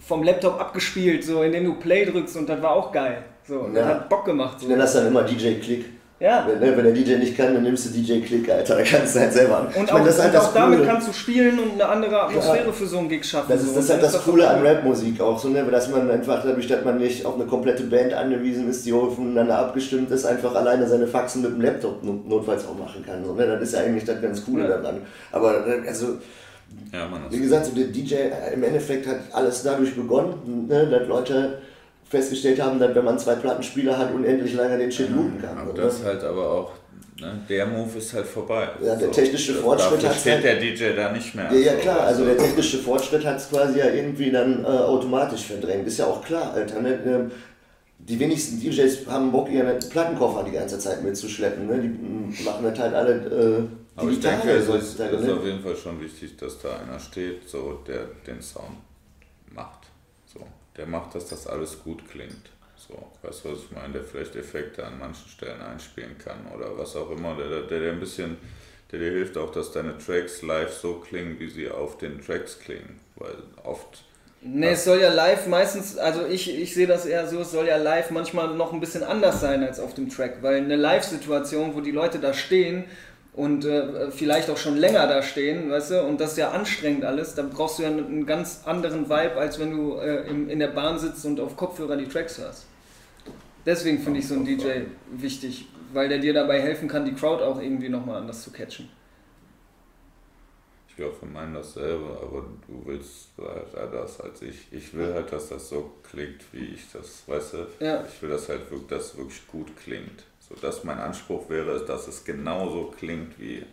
[SPEAKER 2] vom Laptop abgespielt, so indem du Play drückst und das war auch geil. So, ja. das hat Bock gemacht.
[SPEAKER 1] So. Ich nenne das dann immer DJ-Click.
[SPEAKER 2] Ja.
[SPEAKER 1] Wenn, ne, wenn, der DJ nicht kann, dann nimmst du DJ Click, Alter. Da kannst du halt selber an.
[SPEAKER 2] Und ich auch, das halt auch damit kannst du spielen und eine andere Atmosphäre ja. für so einen Gig schaffen.
[SPEAKER 1] Das ist, das ist halt das, das Coole an Rapmusik auch, so, ne? dass man einfach dadurch, dass man nicht auf eine komplette Band angewiesen ist, die aufeinander abgestimmt ist, einfach alleine seine Faxen mit dem Laptop notfalls auch machen kann. So, ne? Das ist ja eigentlich das ganz Coole ja. daran. Aber äh, also. Ja, Mann, wie gesagt, so der DJ äh, im Endeffekt hat alles dadurch begonnen, ne? dass Leute festgestellt haben, dass wenn man zwei Plattenspieler hat, unendlich lange den Shit loopen kann.
[SPEAKER 3] Aber das halt aber auch, ne, der Move ist halt vorbei.
[SPEAKER 1] Ja, der technische so, Fortschritt
[SPEAKER 3] hat halt, der DJ da nicht mehr.
[SPEAKER 1] Ja, ja klar, also der technische Fortschritt hat es quasi ja irgendwie dann äh, automatisch verdrängt. Ist ja auch klar, Alter. Ne? Ähm, die wenigsten DJs haben Bock, ihren Plattenkoffer die ganze Zeit mitzuschleppen. Ne? Die machen das halt alle äh,
[SPEAKER 3] aber ich denke, es ist, ist ne? auf jeden Fall schon wichtig, dass da einer steht, so der den Sound macht der macht, dass das alles gut klingt. So, weißt du, was ich meine? Der vielleicht Effekte an manchen Stellen einspielen kann oder was auch immer, der, der, der ein bisschen, der dir hilft auch, dass deine Tracks live so klingen, wie sie auf den Tracks klingen. Weil oft.
[SPEAKER 2] Nee, es soll ja live meistens, also ich, ich sehe das eher so, es soll ja live manchmal noch ein bisschen anders sein als auf dem Track, weil eine Live-Situation, wo die Leute da stehen und äh, vielleicht auch schon länger da stehen, weißt du, und das ist ja anstrengend alles, dann brauchst du ja einen ganz anderen Vibe, als wenn du äh, in, in der Bahn sitzt und auf Kopfhörer die Tracks hörst. Deswegen finde ich so einen DJ wichtig, weil der dir dabei helfen kann, die Crowd auch irgendwie nochmal anders zu catchen.
[SPEAKER 3] Ich will auch von meinen dasselbe, aber du willst halt das als ich. Ich will halt, dass das so klingt, wie ich das, weißt du?
[SPEAKER 2] Ja.
[SPEAKER 3] Ich will das halt wirklich, dass es wirklich gut klingt. So dass mein Anspruch wäre, dass es genauso klingt, wie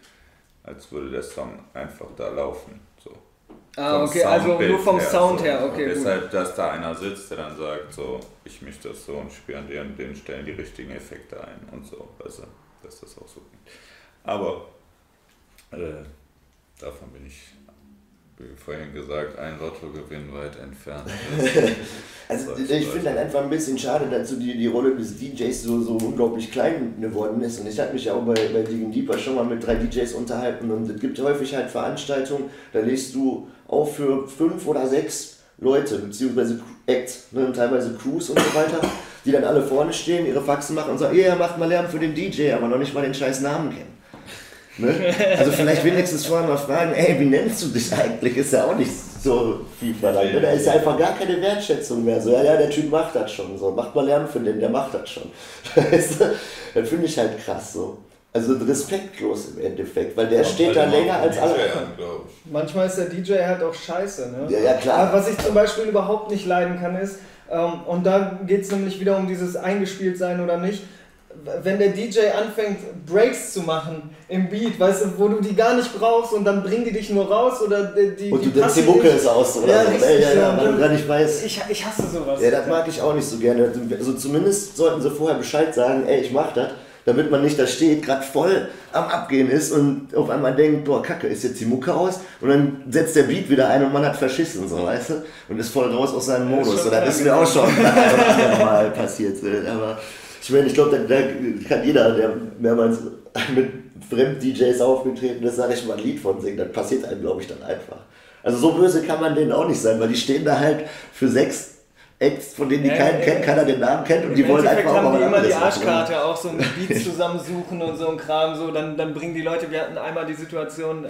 [SPEAKER 3] als würde der Song einfach da laufen. So.
[SPEAKER 2] Ah, okay, also nur vom her, Sound
[SPEAKER 3] so.
[SPEAKER 2] her, okay.
[SPEAKER 3] Und deshalb, dass da einer sitzt, der dann sagt, so, ich möchte das so und spiele an den, den Stellen die richtigen Effekte ein und so, weißt du, dass das auch so klingt. Aber äh, davon bin ich wie vorhin gesagt, ein Lottogewinn weit entfernt
[SPEAKER 1] also ich finde dann einfach ein bisschen schade, dass so die, die Rolle des DJs so, so unglaublich klein geworden ist. Und ich hatte mich ja auch bei, bei Digging Deeper schon mal mit drei DJs unterhalten und es gibt häufig halt Veranstaltungen, da legst du auch für fünf oder sechs Leute, beziehungsweise Acts, ne, teilweise Crews und so weiter, die dann alle vorne stehen, ihre Faxen machen und sagen, ja, yeah, macht mal Lärm für den DJ, aber noch nicht mal den scheiß Namen kennen. Ne? Also vielleicht wenigstens vorher mal fragen, ey, wie nennst du dich eigentlich? Ist ja auch nicht so viel verlangt. Ne? Da ist ja einfach gar keine Wertschätzung mehr. So, ja, ja, der Typ macht das schon. So, macht mal Lärm für den, der macht das schon. Weißt du? Das finde ich halt krass so. Also respektlos im Endeffekt, weil der ja, steht da länger als alle anderen.
[SPEAKER 2] Manchmal ist der DJ halt auch scheiße, ne?
[SPEAKER 1] Ja, ja, klar.
[SPEAKER 2] Aber was ich zum Beispiel überhaupt nicht leiden kann, ist, ähm, und da geht es nämlich wieder um dieses eingespielt sein oder nicht, wenn der DJ anfängt, Breaks zu machen im Beat, weißt du, wo du die gar nicht brauchst und dann bringen die dich nur raus oder die.
[SPEAKER 1] Und
[SPEAKER 2] die
[SPEAKER 1] du denkst, die Mucke ist aus oder
[SPEAKER 2] ja,
[SPEAKER 1] so.
[SPEAKER 2] Richtig,
[SPEAKER 1] ja, ja, weil du gar nicht weißt.
[SPEAKER 2] Ich, ich hasse sowas.
[SPEAKER 1] Ja, das mag ich auch nicht so gerne. Also zumindest sollten sie vorher Bescheid sagen, ey, ich mach das, damit man nicht da steht, gerade voll am Abgehen ist und auf einmal denkt, boah, Kacke, ist jetzt die Mucke aus und dann setzt der Beat wieder ein und man hat verschissen, so, weißt du? Und ist voll raus aus seinem Modus. So, das ist mir auch schon mal passiert. Aber ich meine, ich glaube, da, kann jeder, der mehrmals mit Fremd-DJs aufgetreten ist, sage ich mal, ein Lied von singen. Das passiert einem, glaube ich, dann einfach. Also so böse kann man denen auch nicht sein, weil die stehen da halt für sechs Acts, von denen die ja, keinen ja, kennt, keiner den Namen kennt und die wollen einfach
[SPEAKER 2] haben auch die immer die Arschkarte machen. auch so mit Beats zusammensuchen und so ein Kram so, dann, dann bringen die Leute, wir hatten einmal die Situation, äh,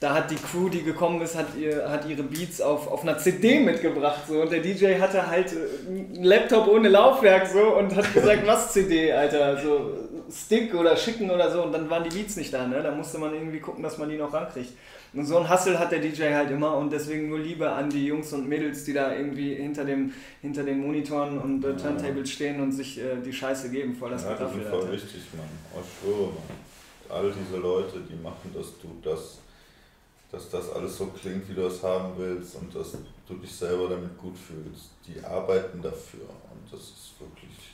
[SPEAKER 2] da hat die Crew, die gekommen ist, hat, ihr, hat ihre Beats auf, auf einer CD mitgebracht so und der DJ hatte halt äh, einen Laptop ohne Laufwerk so und hat gesagt, was CD, Alter, so Stick oder Schicken oder so und dann waren die Beats nicht da, ne? da musste man irgendwie gucken, dass man die noch rankriegt. Und so ein Hustle hat der DJ halt immer und deswegen nur Liebe an die Jungs und Mädels, die da irgendwie hinter, dem, hinter den Monitoren und äh, Turntables stehen und sich äh, die Scheiße geben, voll das
[SPEAKER 3] ja, das ist voll wichtig, Mann. Oh, ich schwöre, Mann. All diese Leute, die machen, dass du das, dass das alles so klingt, wie du es haben willst und dass du dich selber damit gut fühlst, die arbeiten dafür und das ist wirklich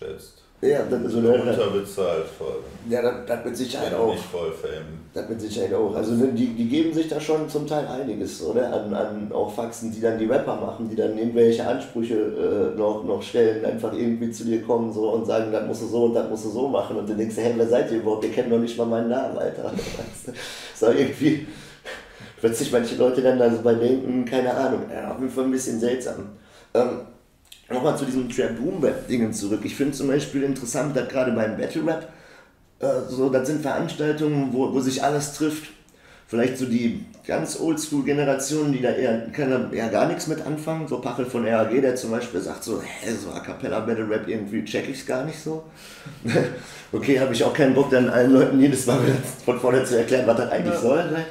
[SPEAKER 3] unterschätzt.
[SPEAKER 1] Ja, das ist so
[SPEAKER 3] eine. Unterbezahlt voll.
[SPEAKER 1] Ja, das, das mit Sicherheit auch.
[SPEAKER 3] Nicht voll fame.
[SPEAKER 1] Das mit Sicherheit auch. Also die, die geben sich da schon zum Teil einiges, oder? An, an auch Faxen, die dann die Rapper machen, die dann irgendwelche Ansprüche äh, noch, noch stellen, einfach irgendwie zu dir kommen so und sagen, das musst du so und das musst du so machen. Und du denkst, hey, wer seid ihr überhaupt? Ihr kennt noch nicht mal meinen Namen, Alter. so irgendwie plötzlich manche Leute dann da so bei denken, keine Ahnung, ja, auf jeden Fall ein bisschen seltsam. Ähm, Nochmal zu diesem Trap Boom Rap Dingen zurück. Ich finde zum Beispiel interessant, dass gerade beim Battle Rap, äh, so, das sind Veranstaltungen, wo, wo sich alles trifft. Vielleicht so die ganz oldschool Generationen, die da eher, keine, eher gar nichts mit anfangen. So Pachel von RAG, der zum Beispiel sagt so, hä, so A Cappella Battle Rap irgendwie check ich's gar nicht so. okay, habe ich auch keinen Bock, dann allen Leuten jedes Mal von vorne zu erklären, was das eigentlich ja. soll. Ne?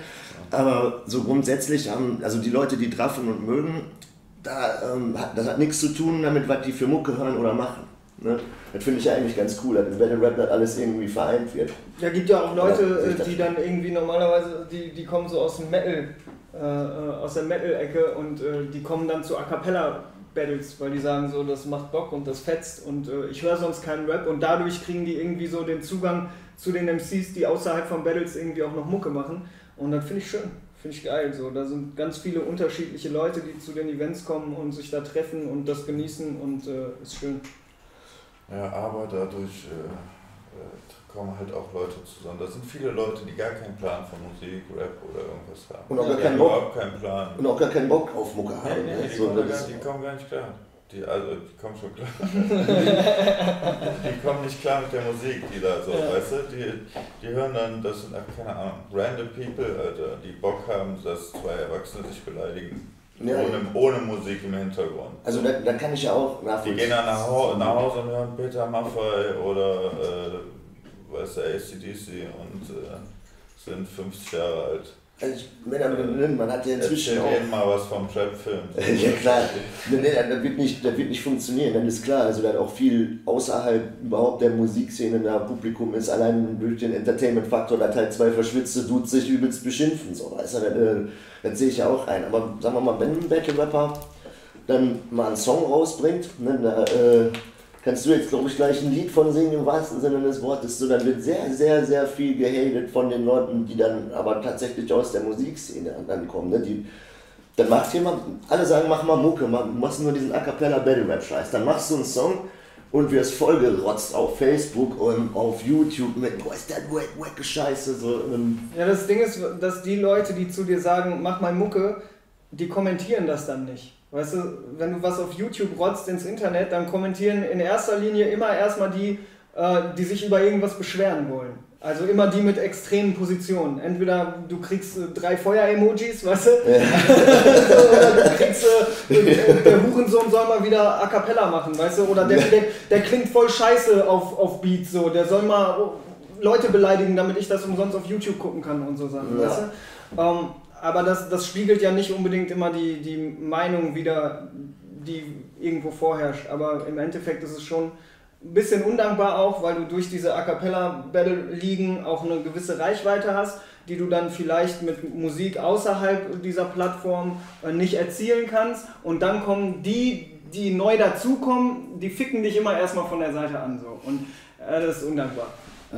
[SPEAKER 1] Aber so grundsätzlich haben, also die Leute, die draffen und mögen, da, ähm, hat, das hat nichts zu tun damit, was die für Mucke hören oder machen. Ne? Das finde ich eigentlich ganz cool, dass im Battle Rap das alles irgendwie vereint wird.
[SPEAKER 2] Ja, gibt ja auch Leute, ja, die dann irgendwie normalerweise, die, die kommen so aus dem Metal, äh, äh, aus der Metal-Ecke und äh, die kommen dann zu A Cappella Battles, weil die sagen so, das macht Bock und das fetzt und äh, ich höre sonst keinen Rap und dadurch kriegen die irgendwie so den Zugang zu den MCs, die außerhalb von Battles irgendwie auch noch Mucke machen und das finde ich schön. Finde ich geil. So. Da sind ganz viele unterschiedliche Leute, die zu den Events kommen und sich da treffen und das genießen und äh, ist schön.
[SPEAKER 3] Ja, aber dadurch äh, äh, kommen halt auch Leute zusammen. Da sind viele Leute, die gar keinen Plan von Musik, Rap oder irgendwas haben.
[SPEAKER 1] Und auch gar keinen Bock. Keinen Plan. Und auch gar keinen Bock auf Mucke haben.
[SPEAKER 3] Nee, nee,
[SPEAKER 1] ne?
[SPEAKER 3] die, so, kommen gar, die kommen gar nicht klar. Die, also, die kommen schon klar. die kommen nicht klar mit der Musik, die da so, ja. weißt du? Die, die hören dann, das sind, keine Ahnung, random people, Alter, die Bock haben, dass zwei Erwachsene sich beleidigen. Ja, ohne, ohne Musik im Hintergrund.
[SPEAKER 1] Also da, da kann ich ja auch
[SPEAKER 3] nachvollziehen. Die gehen dann nach, Hause, nach Hause und hören Peter Maffay oder äh, weißt du, ACDC und äh, sind 50 Jahre alt.
[SPEAKER 1] Also ich meine, man hat ja inzwischen
[SPEAKER 3] auch... mal was vom Trap-Film.
[SPEAKER 1] ja klar, nee, das, wird nicht, das wird nicht funktionieren, dann ist klar, also da auch viel außerhalb überhaupt der Musikszene da Publikum ist, allein durch den Entertainment-Faktor, dass halt zwei verschwitzte Dudes sich übelst beschimpfen, so, weißt du, das, das sehe ich ja auch ein. Aber sagen wir mal, wenn ein Battle-Rapper dann mal einen Song rausbringt, ne, da, äh, kannst du jetzt, glaube ich, gleich ein Lied von singen im wahrsten Sinne des Wortes. So, dann wird sehr, sehr, sehr viel gehatet von den Leuten, die dann aber tatsächlich aus der Musikszene dann kommen. Ne? Die, dann macht jemand, alle sagen, mach mal Mucke, mach, machst nur diesen A Cappella Battle Rap Scheiß. Dann machst du einen Song und wirst vollgerotzt auf Facebook und auf YouTube mit, boah, ist das wack, wack Scheiße. So,
[SPEAKER 2] ja, das Ding ist, dass die Leute, die zu dir sagen, mach mal Mucke, die kommentieren das dann nicht. Weißt du, wenn du was auf YouTube rotzt ins Internet, dann kommentieren in erster Linie immer erstmal die, äh, die sich über irgendwas beschweren wollen. Also immer die mit extremen Positionen. Entweder du kriegst äh, drei Feuer-Emojis, weißt du? Ja. oder du kriegst, äh, der Hurensohn soll mal wieder A Cappella machen, weißt du? Oder der, der, der klingt voll scheiße auf, auf Beats, so. Der soll mal Leute beleidigen, damit ich das umsonst auf YouTube gucken kann und so Sachen, ja. weißt du? Ähm, aber das, das spiegelt ja nicht unbedingt immer die, die Meinung wieder, die irgendwo vorherrscht. Aber im Endeffekt ist es schon ein bisschen undankbar auch, weil du durch diese A Cappella Battle Ligen auch eine gewisse Reichweite hast, die du dann vielleicht mit Musik außerhalb dieser Plattform äh, nicht erzielen kannst. Und dann kommen die, die neu dazukommen, die ficken dich immer erstmal von der Seite an. So. Und äh, das ist undankbar.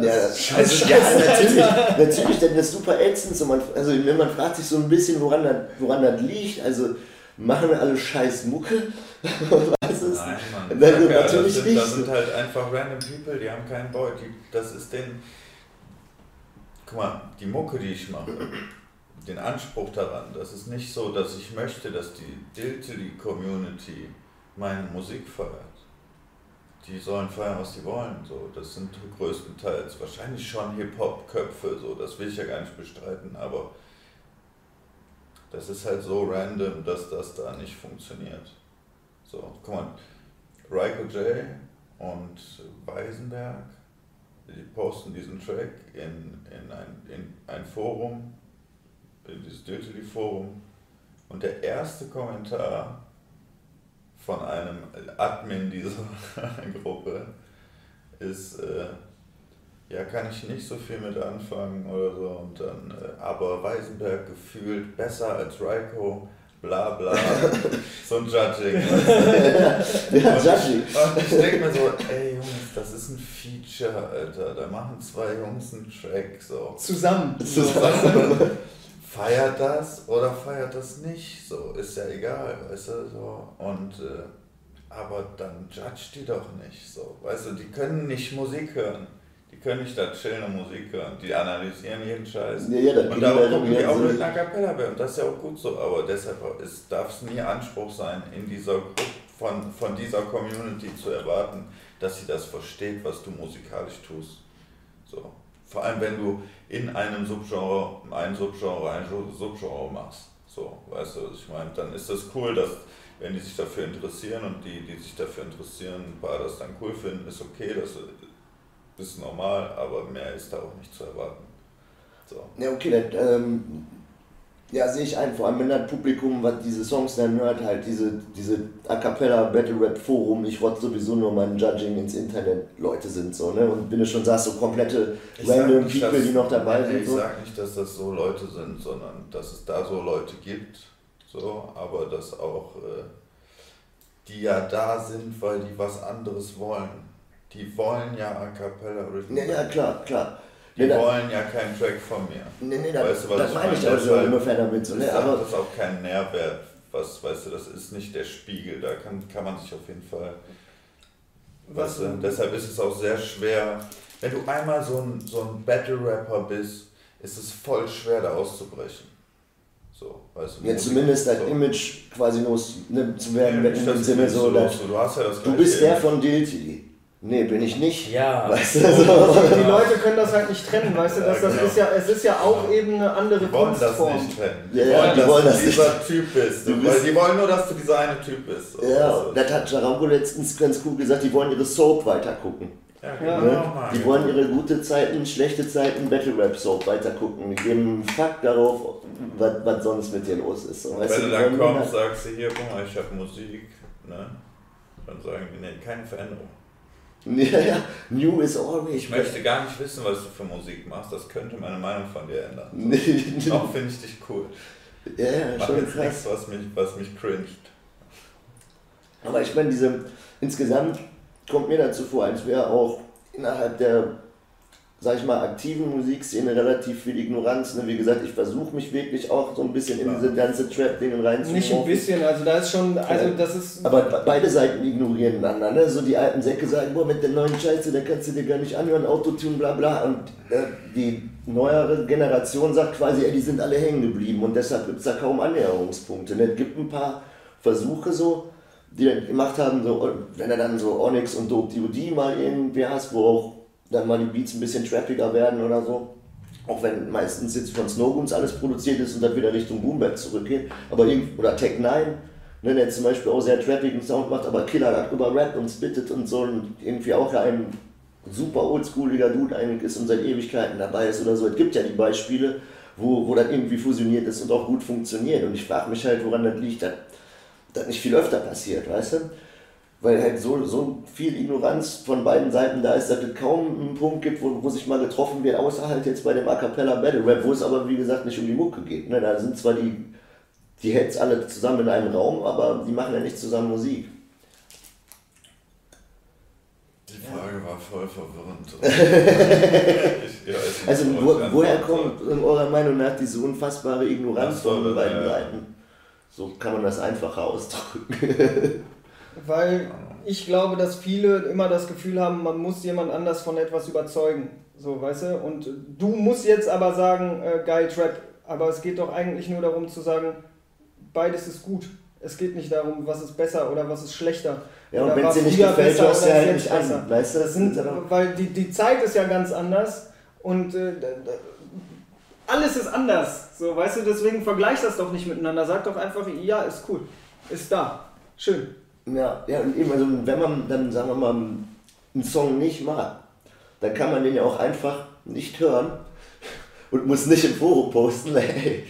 [SPEAKER 1] Ja, also, ja, natürlich, natürlich, denn das ist super ätzend. So man, also man fragt sich so ein bisschen, woran das, woran das liegt. Also machen wir alle scheiß Mucke?
[SPEAKER 3] Was ist? Nein, Mann. Das, ja, natürlich das, sind, nicht. das sind halt einfach random people, die haben keinen Boy. Die, das ist den. Guck mal, die Mucke, die ich mache, den Anspruch daran, das ist nicht so, dass ich möchte, dass die Diltily-Community meine Musik feiert die sollen feiern, was sie wollen. So, das sind größtenteils wahrscheinlich schon Hip-Hop-Köpfe, so, das will ich ja gar nicht bestreiten, aber das ist halt so random, dass das da nicht funktioniert. So, guck mal, Raiko J und Weisenberg, die posten diesen Track in, in, ein, in ein Forum, in dieses Diltily Forum und der erste Kommentar von einem Admin dieser Gruppe ist, äh, ja, kann ich nicht so viel mit anfangen oder so. Und dann, äh, aber Weisenberg gefühlt besser als Raiko, bla bla. so ein Judging. ja, Judging. Und ich denke mir so, ey Jungs, das ist ein Feature, Alter. Da machen zwei Jungs einen Track so.
[SPEAKER 2] Zusammen.
[SPEAKER 3] Zusammen feiert das oder feiert das nicht. So, ist ja egal, weißt du, so. Und, äh, aber dann judge die doch nicht, so. Weißt du, die können nicht Musik hören. Die können nicht da chillen und Musik hören. Die analysieren jeden Scheiß. Ja, ja, und darum gucken die auch mit einer Capella Und das ist ja auch gut so. Aber deshalb darf es nie Anspruch sein, in dieser Gruppe von, von dieser Community zu erwarten, dass sie das versteht, was du musikalisch tust. So. Vor allem, wenn du in einem Subgenre ein Subgenre, ein Subgenre machst. So, weißt du, was ich meine? Dann ist das cool, dass, wenn die sich dafür interessieren und die, die sich dafür interessieren, ein paar das dann cool finden, ist okay, das ist normal, aber mehr ist da auch nicht zu erwarten. So.
[SPEAKER 1] Ja, okay, dann, ähm, ja, sehe ich ein, vor allem wenn das Publikum, was diese Songs dann hört, halt diese, diese A Cappella Battle Rap Forum, ich rotze sowieso nur mein Judging ins Internet Leute sind so, ne? Und wenn du schon sagst, so komplette ich random nicht, People, dass, die noch dabei sind.
[SPEAKER 3] Ich so. sag nicht, dass das so Leute sind, sondern dass es da so Leute gibt, so, aber dass auch äh, die ja da sind, weil die was anderes wollen. Die wollen ja A Cappella
[SPEAKER 1] oder Ja, ja, klar, klar.
[SPEAKER 3] Die nee, wollen ja keinen Track von mir.
[SPEAKER 1] Nee, nee, weißt du, was das ich meine ich also ungefähr damit. So,
[SPEAKER 3] ne? Aber das ist auch kein Nährwert. Was, weißt du, das ist nicht der Spiegel. Da kann, kann man sich auf jeden Fall. Weißt du, deshalb ist es auch sehr schwer. Wenn du einmal so ein, so ein Battle-Rapper bist, ist es voll schwer, da auszubrechen. So, weißt
[SPEAKER 1] du, ja, zumindest dein so. Image quasi los ne, zu werden, ja, im Sinne so, du, hast ja das du bist der von Dilti. Nee, bin ich nicht.
[SPEAKER 2] Ja. Weißt du, so. Die Leute können das halt nicht trennen, weißt du, dass das genau. ist ja, es ist ja auch eben eine andere
[SPEAKER 3] die wollen Kunstform. Das nicht trennen. Die ja, wollen, die dass wollen, du dieser nicht. Typ bist. Du bist. Die wollen nur, dass du dieser eine Typ bist.
[SPEAKER 1] So. Ja, das hat Jarambo letztens ganz cool gesagt, die wollen ihre Soap weitergucken. Ja, genau. Ne? Die wollen ihre gute Zeiten, schlechte Zeiten, Battle Rap Soap weitergucken. Die geben Fakt darauf, was, was sonst mit dir los ist.
[SPEAKER 3] Und wenn du dann kommst, sagst du hier, guck mal, ich habe Musik, ne? dann sagen die, nee, keine Veränderung.
[SPEAKER 1] Ja, ja, new is always.
[SPEAKER 3] Ich möchte gar nicht wissen, was du für Musik machst. Das könnte meine Meinung von dir ändern. Nee, nee. Auch finde ich dich cool.
[SPEAKER 1] Ja, ja,
[SPEAKER 3] Mach schon jetzt krass. nichts, was mich, was mich cringet.
[SPEAKER 1] Aber ich meine, diese insgesamt kommt mir dazu vor, als wäre auch innerhalb der sag ich mal, aktiven Musikszene relativ viel Ignoranz. Ne? Wie gesagt, ich versuche mich wirklich auch so ein bisschen in diese ganze Trap-Dinge reinzumachen.
[SPEAKER 2] Nicht ein bisschen, also da ist schon, also das ist...
[SPEAKER 1] Aber beide Seiten ignorieren einander. Ne? So die alten Säcke sagen, boah, mit der neuen Scheiße, da kannst du dir gar nicht anhören, Autotune, bla bla. Und äh, die neuere Generation sagt quasi, ey, die sind alle hängen geblieben und deshalb gibt es da kaum Annäherungspunkte. Ne? Es gibt ein paar Versuche so, die dann gemacht haben, so, wenn er dann so Onyx und Dope DOD mal irgendwie hast, wo auch dann mal die Beats ein bisschen trappiger werden oder so. Auch wenn meistens jetzt von Snowgoons alles produziert ist und dann wieder Richtung Boombap zurückgeht. Aber oder Tech 9, ne, der zum Beispiel auch sehr trappigen Sound macht, aber Killer darüber rappt und spittet und so und irgendwie auch ein super oldschooliger Dude eigentlich ist und seit Ewigkeiten dabei ist oder so. Es gibt ja die Beispiele, wo, wo das irgendwie fusioniert ist und auch gut funktioniert. Und ich frage mich halt, woran das liegt, dass das nicht viel öfter passiert, weißt du? Weil halt so, so viel Ignoranz von beiden Seiten da ist, dass es kaum einen Punkt gibt, wo, wo sich mal getroffen wird, außer halt jetzt bei dem A Cappella Battle Rap, wo es aber wie gesagt nicht um die Mucke geht. Ne? Da sind zwar die, die Heads alle zusammen in einem Raum, aber die machen ja nicht zusammen Musik.
[SPEAKER 3] Die Frage war voll verwirrend.
[SPEAKER 1] also wo, woher kommt in eurer Meinung nach diese unfassbare Ignoranz von beiden Seiten? So kann man das einfacher ausdrücken.
[SPEAKER 2] Weil ich glaube, dass viele immer das Gefühl haben, man muss jemand anders von etwas überzeugen. So, weißt du? Und du musst jetzt aber sagen, äh, geil Trap. Aber es geht doch eigentlich nur darum zu sagen, beides ist gut. Es geht nicht darum, was ist besser oder was ist schlechter.
[SPEAKER 1] Ja, und wenn es dir nicht gefällt, hörst du halt nicht an. Weißt du?
[SPEAKER 2] Das sind, weil die, die Zeit ist ja ganz anders und äh, alles ist anders. So, weißt du, deswegen vergleich das doch nicht miteinander. Sag doch einfach, ja, ist cool. Ist da. Schön.
[SPEAKER 1] Ja, ja, und eben, also wenn man dann, sagen wir mal, einen Song nicht mag, dann kann man den ja auch einfach nicht hören und muss nicht im Forum posten, ey,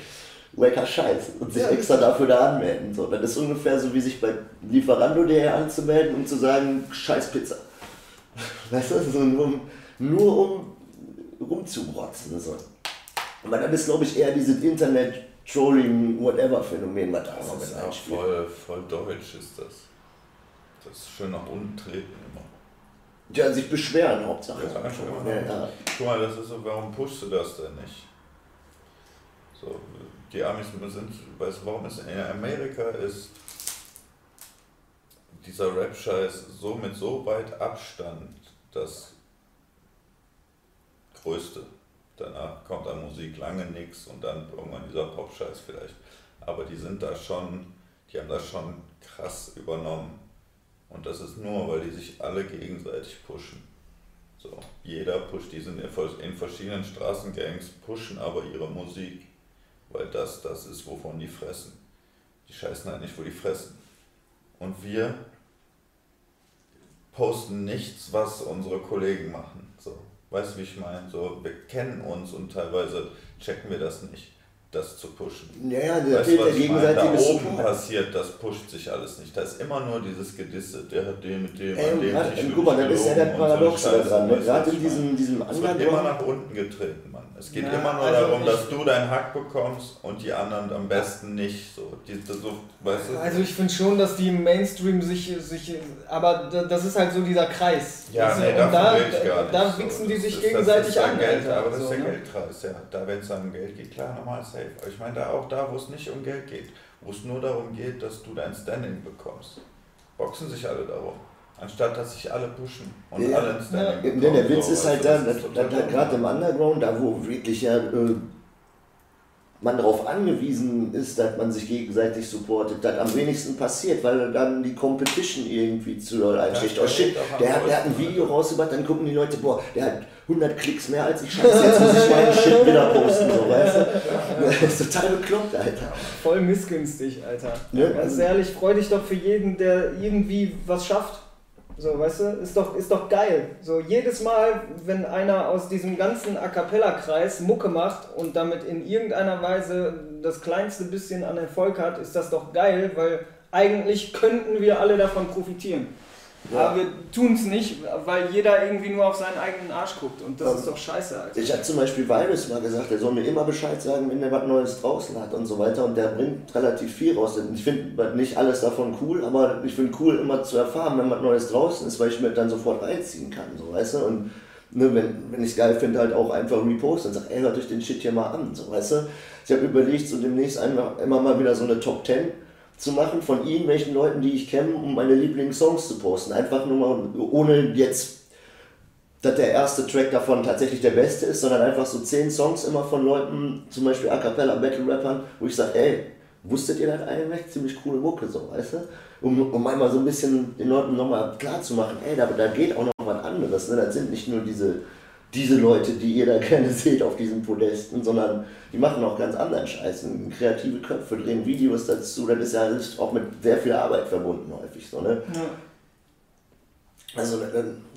[SPEAKER 1] lecker Scheiß und sich ja, extra dafür da anmelden. So, das ist ungefähr so wie sich bei Lieferando.de anzumelden und zu sagen, scheiß Pizza. Weißt du, so nur, nur um rumzurotzen. So. Aber das ist, glaube ich, eher dieses Internet-Trolling-Whatever-Phänomen, was da
[SPEAKER 3] auch mit ist auch voll, voll deutsch ist das. Das ist schön nach unten treten immer.
[SPEAKER 1] Ja, sich beschweren Hauptsache.
[SPEAKER 3] Ja, ja, ja. Guck mal, das ist so, warum pushst du das denn nicht? So, die Amis sind, weißt du, warum ist in Amerika ist dieser Rap-Scheiß so mit so weit Abstand das Größte. Danach kommt an Musik lange nichts und dann irgendwann dieser Pop-Scheiß vielleicht. Aber die sind da schon, die haben das schon krass übernommen. Und das ist nur, weil die sich alle gegenseitig pushen. So, jeder pusht, die sind in verschiedenen Straßengangs, pushen aber ihre Musik, weil das das ist, wovon die fressen. Die scheißen halt nicht, wo die fressen. Und wir posten nichts, was unsere Kollegen machen. So, weißt du, wie ich meine? So, wir kennen uns und teilweise checken wir das nicht das zu pushen.
[SPEAKER 1] Ja, ja, der weißt, der gegenseitige
[SPEAKER 3] Da oben passiert, das pusht sich alles nicht. Da ist immer nur dieses Gedisse, der hat den mit dem, Ey,
[SPEAKER 1] an dem grad, Guck mal, das ist ja der Paradox so da dran. Ne? Gerade in diesem, diesem
[SPEAKER 3] Es wird immer nach unten getreten, Mann. Es geht ja, immer nur also darum, dass du deinen Hack bekommst und die anderen am besten nicht. So, die, so, weißt du?
[SPEAKER 2] Also ich finde schon, dass die im Mainstream sich, sich, aber das ist halt so dieser Kreis.
[SPEAKER 3] Ja, nee,
[SPEAKER 2] und da, da wichsen so. die sich gegenseitig an.
[SPEAKER 3] Geld, aber das ist der ne? Geldkreis, ja. Da, wenn es um Geld geht, klar, nochmal safe. Ich meine, da auch da, wo es nicht um Geld geht, wo es nur darum geht, dass du dein Standing bekommst, boxen sich alle darum. Anstatt dass sich alle pushen und ja, alle ins Standing
[SPEAKER 1] ja. Der Witz so, ist halt da, gerade im Underground, da wo wirklich ja äh, man darauf angewiesen ist, dass man sich gegenseitig supportet, dass am wenigsten passiert, weil dann die Competition irgendwie zu doll einsticht. Ja, oh shit, der hat, der hat ein Video rausgebracht, dann gucken die Leute, boah, der hat 100 Klicks mehr als ich, scheiße, jetzt muss ich meinen Shit wieder posten, so, weißt du? Das ist total bekloppt, Alter.
[SPEAKER 2] Voll missgünstig, Alter. Ja, Ganz also ehrlich, freu dich doch für jeden, der irgendwie was schafft. So, weißt du, ist doch, ist doch geil. So, jedes Mal, wenn einer aus diesem ganzen A Cappella-Kreis Mucke macht und damit in irgendeiner Weise das kleinste bisschen an Erfolg hat, ist das doch geil, weil eigentlich könnten wir alle davon profitieren. Ja. Aber wir tun es nicht, weil jeder irgendwie nur auf seinen eigenen Arsch guckt. Und das
[SPEAKER 1] ähm,
[SPEAKER 2] ist doch scheiße.
[SPEAKER 1] Alter. Ich hatte zum Beispiel Virus mal gesagt, er soll mir immer Bescheid sagen, wenn der was Neues draußen hat und so weiter. Und der bringt relativ viel raus. Ich finde nicht alles davon cool, aber ich finde cool immer zu erfahren, wenn was Neues draußen ist, weil ich mir dann sofort reinziehen kann. So, weißt du? Und ne, wenn, wenn ich es geil finde, halt auch einfach reposten und sage, ey, hört euch den Shit hier mal an. So, weißt du? Ich habe überlegt, so demnächst einfach immer mal wieder so eine Top 10 zu machen von irgendwelchen Leuten, die ich kenne, um meine Lieblingssongs zu posten. Einfach nur mal, ohne jetzt, dass der erste Track davon tatsächlich der beste ist, sondern einfach so zehn Songs immer von Leuten, zum Beispiel A Cappella Battle Rappern, wo ich sage, ey, wusstet ihr das eigentlich? Ziemlich coole Mucke, so, weißt du? Um, um einmal so ein bisschen den Leuten nochmal klar zu machen, ey, da, da geht auch noch was anderes. Ne? Das sind nicht nur diese diese Leute, die ihr da gerne seht auf diesen Podesten, sondern die machen auch ganz anderen Scheiß. Kreative Köpfe drehen Videos dazu, das ist ja auch mit sehr viel Arbeit verbunden häufig so, ne? Ja. Also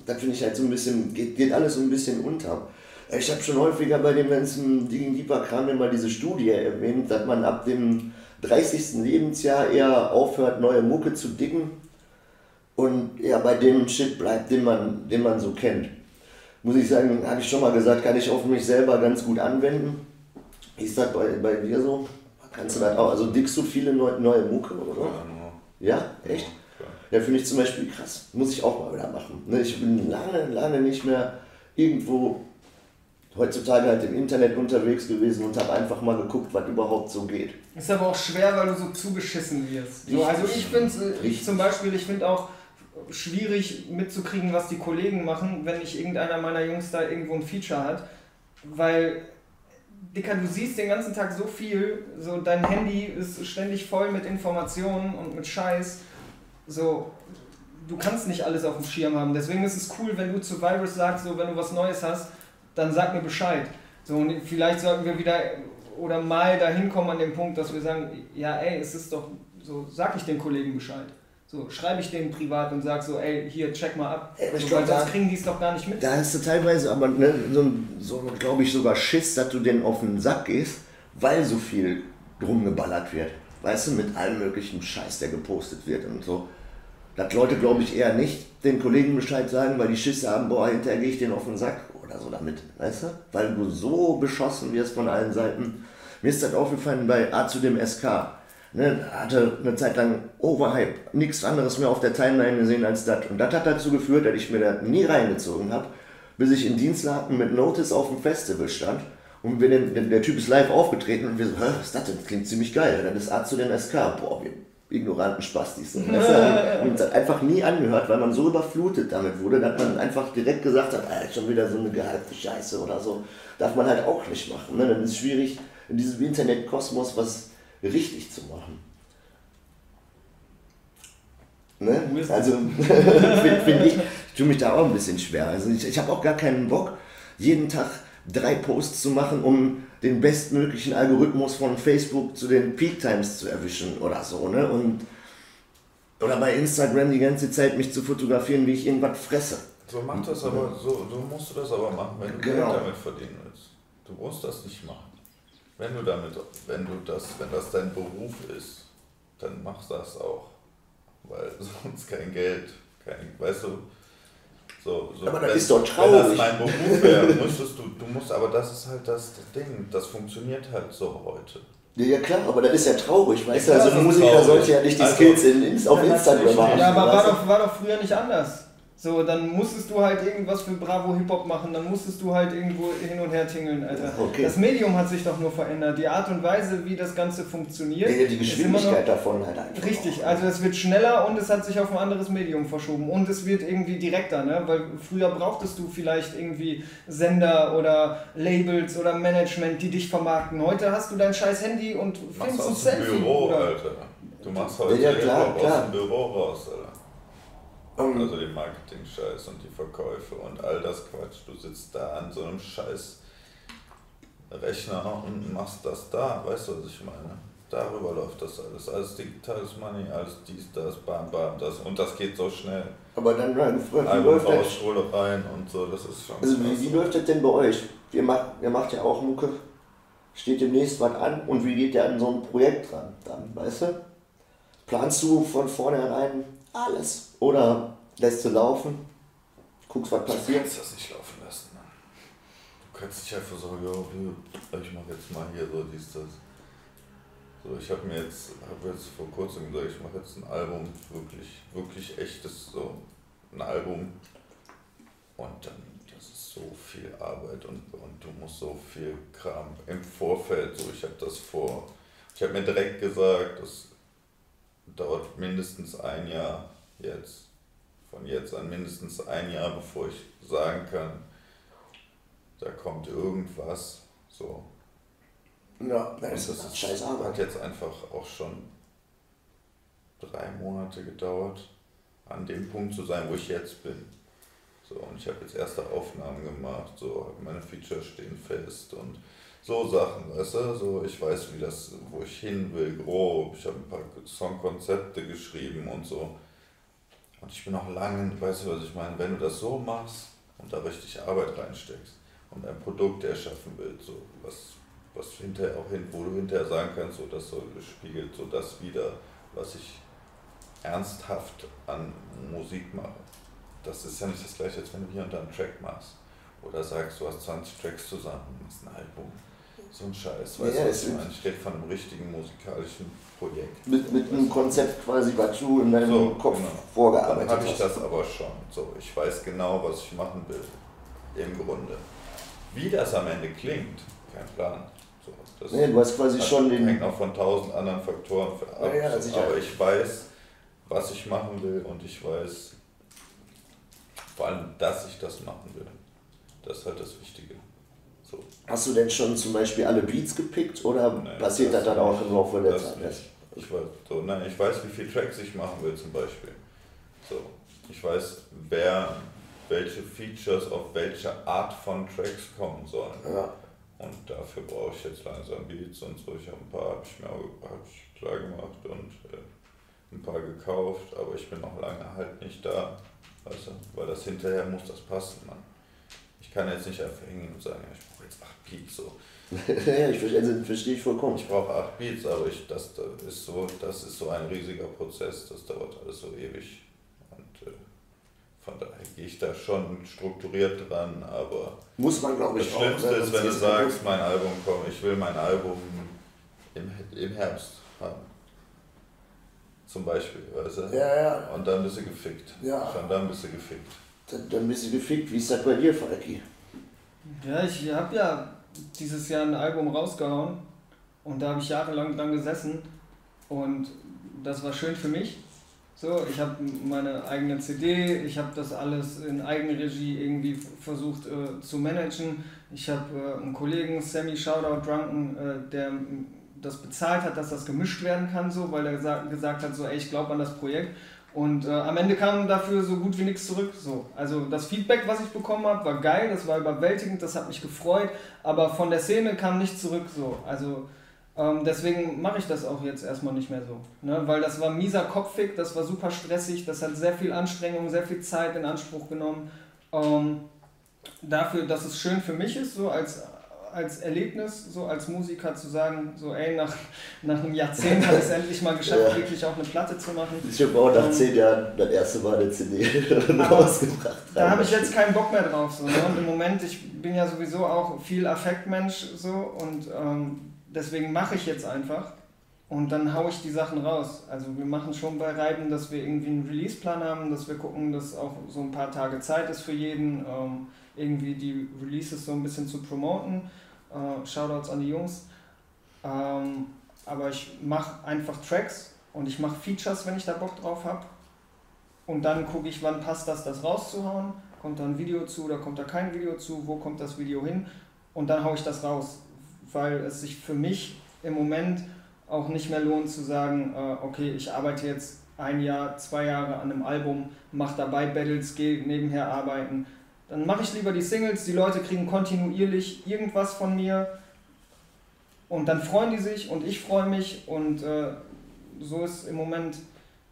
[SPEAKER 1] da finde ich halt so ein bisschen, geht, geht alles so ein bisschen unter. Ich habe schon häufiger bei dem ganzen Ding Deeper Kram immer diese Studie erwähnt, dass man ab dem 30. Lebensjahr eher aufhört, neue Mucke zu dicken und eher bei dem Shit bleibt, den man, den man so kennt muss ich sagen, habe ich schon mal gesagt, kann ich auf mich selber ganz gut anwenden. Wie ist das bei, bei dir so? Kannst du das auch? Also dickst du viele neue, neue Mucke, oder? Ja, ja? echt? Ja, finde ich zum Beispiel krass. Muss ich auch mal wieder machen. Ne, ich bin lange, lange nicht mehr irgendwo heutzutage halt im Internet unterwegs gewesen und habe einfach mal geguckt, was überhaupt so geht.
[SPEAKER 2] Ist aber auch schwer, weil du so zugeschissen wirst. So, also ich finde äh, zum Beispiel, ich finde auch, schwierig mitzukriegen, was die Kollegen machen, wenn nicht irgendeiner meiner Jungs da irgendwo ein Feature hat. Weil, Dicker, du siehst den ganzen Tag so viel, so dein Handy ist ständig voll mit Informationen und mit Scheiß. So, du kannst nicht alles auf dem Schirm haben. Deswegen ist es cool, wenn du zu Virus sagst, so wenn du was Neues hast, dann sag mir Bescheid. So, und vielleicht sollten wir wieder oder mal dahin kommen an dem Punkt, dass wir sagen, ja ey, es ist doch so, sag ich den Kollegen Bescheid. So, schreibe ich denen privat und sage so, ey, hier, check mal ab. Ey, so, weil sonst kriegen die es doch gar nicht mit.
[SPEAKER 1] Da hast du teilweise aber, ne, so, so glaube ich, sogar Schiss, dass du denen auf den Sack gehst, weil so viel drum geballert wird. Weißt du, mit allem möglichen Scheiß, der gepostet wird und so. Dass Leute, glaube ich, eher nicht den Kollegen Bescheid sagen, weil die Schiss haben, boah, hinterher gehe ich denen auf den Sack oder so damit, weißt du? Weil du so beschossen wirst von allen Seiten. Mir ist das aufgefallen bei A zu dem SK Ne, hatte eine Zeit lang Overhype, nichts anderes mehr auf der Timeline gesehen als das. Und das hat dazu geführt, dass ich mir das nie reingezogen habe, bis ich in Dienstlaken mit Notice auf dem Festival stand. Und wir den, der, der Typ ist live aufgetreten und wir so, was ist das denn? Das klingt ziemlich geil. Dann ist A zu den SK. Boah, wir ignoranten Spastis. Und uns hat einfach nie angehört, weil man so überflutet damit wurde, dass man einfach direkt gesagt hat, ah, schon wieder so eine gehaltene Scheiße oder so. Darf man halt auch nicht machen. Ne? Dann ist es schwierig, in diesem Internetkosmos was richtig zu machen. Ne? Also finde find ich, ich tue mich da auch ein bisschen schwer. Also ich, ich habe auch gar keinen Bock, jeden Tag drei Posts zu machen, um den bestmöglichen Algorithmus von Facebook zu den Peak Times zu erwischen oder so. Ne? Und, oder bei Instagram die ganze Zeit mich zu fotografieren, wie ich irgendwas fresse.
[SPEAKER 3] So mach das aber, so, so musst du das aber machen, wenn du genau. Geld damit verdienen willst. Du musst das nicht machen. Wenn du damit, wenn du das, wenn das dein Beruf ist, dann mach das auch. Weil sonst kein Geld, kein, weißt du, so, so,
[SPEAKER 1] aber das wenn, ist doch traurig. Wenn das
[SPEAKER 3] mein Beruf wäre, müsstest du, du musst, aber das ist halt das Ding, das funktioniert halt so heute.
[SPEAKER 1] Ja, klar, aber das ist ja traurig, weißt du, also ein Musiker traurig. sollte ja nicht die also, Skills in, in, auf ja, Instagram
[SPEAKER 2] haben. Ja, aber war doch, war doch früher nicht anders. So, dann musstest du halt irgendwas für Bravo Hip-Hop machen, dann musstest du halt irgendwo hin und her tingeln, Alter. Okay. Das Medium hat sich doch nur verändert. Die Art und Weise, wie das Ganze funktioniert.
[SPEAKER 1] Ja, die Geschwindigkeit davon halt einfach.
[SPEAKER 2] Richtig, also es wird schneller und es hat sich auf ein anderes Medium verschoben. Und es wird irgendwie direkter, ne? Weil früher brauchtest du vielleicht irgendwie Sender oder Labels oder Management, die dich vermarkten. Heute hast du dein scheiß Handy und
[SPEAKER 3] filmst ein Selfie. Büro, Alter. Du machst heute ja, klar, klar. aus dem Büro raus, Alter. Um, also den Marketing-Scheiß und die Verkäufe und all das Quatsch. Du sitzt da an so einem scheiß Rechner und machst das da, weißt du, was ich meine? Darüber läuft das alles. Alles digitales Money, alles dies, das, bam, bam, das. Und das geht so schnell.
[SPEAKER 1] Aber dann, dann
[SPEAKER 3] wie Album läuft raus, Schule rein und so, das ist schon.
[SPEAKER 1] Also wie, wie läuft das denn bei euch? Ihr macht, ihr macht ja auch Mucke, steht demnächst was an und wie geht ihr an so ein Projekt dran dann, weißt du? Planst du von vornherein alles? Oder lässt du laufen, guckst, was passiert.
[SPEAKER 3] Du kannst das nicht laufen lassen. Ne? Du kannst nicht einfach sagen, ja, ich mache jetzt mal hier so dies, das. So, ich habe mir jetzt, habe jetzt vor kurzem gesagt, ich mache jetzt ein Album, wirklich, wirklich echtes, so ein Album. Und dann, das ist so viel Arbeit und, und du musst so viel Kram im Vorfeld, so ich habe das vor, ich habe mir direkt gesagt, das dauert mindestens ein Jahr jetzt, von jetzt an mindestens ein Jahr, bevor ich sagen kann, da kommt irgendwas, so,
[SPEAKER 1] ja, das ist das scheiß Arbeit.
[SPEAKER 3] Hat jetzt einfach auch schon drei Monate gedauert, an dem Punkt zu sein, wo ich jetzt bin. So, und ich habe jetzt erste Aufnahmen gemacht, so meine Features stehen fest und so Sachen, weißt du, so ich weiß, wie das, wo ich hin will, grob. Ich habe ein paar Songkonzepte geschrieben und so. Und ich bin auch lange, weißt du, was ich meine, wenn du das so machst und da richtig Arbeit reinsteckst und ein Produkt erschaffen willst, so was was hinterher auch hin, wo du hinterher sagen kannst, so das so spiegelt so das wieder, was ich ernsthaft an Musik mache. Das ist ja nicht das gleiche, als wenn du hier und da einen Track machst. Oder sagst, du hast 20 Tracks zusammen, das ist ein Album. So ein Scheiß, weißt ja, du, was ich meine? Ich rede von einem richtigen musikalischen Projekt.
[SPEAKER 1] Mit, mit einem Konzept quasi, was du in deinem so, Kopf genau. vorgearbeitet
[SPEAKER 3] hast. Dann habe ich das aber schon. So, ich weiß genau, was ich machen will. Im Grunde. Wie das am Ende klingt, kein Plan.
[SPEAKER 1] Das nee, du hast quasi schon den.
[SPEAKER 3] hängt auch von tausend anderen Faktoren ab. Ja, ja, aber ich weiß, was ich machen will und ich weiß vor allem, dass ich das machen will. Das ist halt das Wichtige.
[SPEAKER 1] Hast du denn schon zum Beispiel alle Beats gepickt oder nee, passiert das, das dann auch im Laufe der Zeit?
[SPEAKER 3] Ich weiß, so, nein, ich weiß, wie viele Tracks ich machen will zum Beispiel. So, ich weiß, wer welche Features auf welche Art von Tracks kommen sollen. Ja. Und dafür brauche ich jetzt langsam Beats und so. Ich habe ein paar, habe ich mir hab ich klar gemacht und äh, ein paar gekauft, aber ich bin noch lange halt nicht da. Weißt du? Weil das hinterher muss das passen, Mann. Ich kann jetzt nicht einfach hingehen und sagen, ich brauche jetzt 8 Beats so.
[SPEAKER 1] ja, ich verstehe, also verstehe ich vollkommen.
[SPEAKER 3] Ich brauche 8 Beats, aber ich, das, das, ist so, das ist so ein riesiger Prozess, das dauert alles so ewig. Und äh, von daher gehe ich da schon strukturiert dran, aber
[SPEAKER 1] muss man glaube ich
[SPEAKER 3] das Schlimmste auch, ist, wenn du sagst, mein Album kommt, ich will mein Album im, im Herbst haben. Zum Beispiel, weißt du?
[SPEAKER 1] Ja, ja.
[SPEAKER 3] Und dann bist du gefickt.
[SPEAKER 1] Ja.
[SPEAKER 3] Schon dann bist du gefickt.
[SPEAKER 1] Dann, dann bist du gefickt. Wie ist das bei dir, Falki?
[SPEAKER 2] Ja, ich habe ja dieses Jahr ein Album rausgehauen und da habe ich jahrelang dran gesessen und das war schön für mich so, ich habe meine eigene CD, ich habe das alles in Eigenregie irgendwie versucht äh, zu managen. Ich habe äh, einen Kollegen, Sammy Shoutout Drunken, äh, der das bezahlt hat, dass das gemischt werden kann, so, weil er gesagt, hat, so, ey, ich glaube an das Projekt. Und äh, am Ende kam dafür so gut wie nichts zurück. So. Also das Feedback, was ich bekommen habe, war geil, das war überwältigend, das hat mich gefreut, aber von der Szene kam nichts zurück. So. Also ähm, deswegen mache ich das auch jetzt erstmal nicht mehr so. Ne? Weil das war mieser Kopfig, das war super stressig, das hat sehr viel Anstrengung, sehr viel Zeit in Anspruch genommen. Ähm, dafür, dass es schön für mich ist, so als, als Erlebnis, so als Musiker zu sagen, so ey, nach, nach einem Jahrzehnt habe ich es endlich mal geschafft, ja. wirklich auch eine Platte zu machen.
[SPEAKER 1] Ich habe auch nach ähm, zehn Jahren das erste Mal eine CD rausgebracht.
[SPEAKER 2] Da habe ich jetzt keinen Bock mehr drauf. So, ne? Und im Moment, ich bin ja sowieso auch viel Affektmensch so und ähm, deswegen mache ich jetzt einfach und dann haue ich die Sachen raus. Also wir machen schon bei Reiben, dass wir irgendwie einen Release-Plan haben, dass wir gucken, dass auch so ein paar Tage Zeit ist für jeden, ähm, irgendwie die Releases so ein bisschen zu promoten. Äh, Shoutouts an die Jungs. Ähm, aber ich mache einfach Tracks und ich mache Features, wenn ich da Bock drauf habe. Und dann gucke ich, wann passt das, das rauszuhauen. Kommt da ein Video zu oder kommt da kein Video zu? Wo kommt das Video hin? Und dann haue ich das raus weil es sich für mich im Moment auch nicht mehr lohnt zu sagen, äh, okay, ich arbeite jetzt ein Jahr, zwei Jahre an einem Album, mache dabei Battles, gehe nebenher arbeiten. Dann mache ich lieber die Singles, die Leute kriegen kontinuierlich irgendwas von mir und dann freuen die sich und ich freue mich und äh, so ist im Moment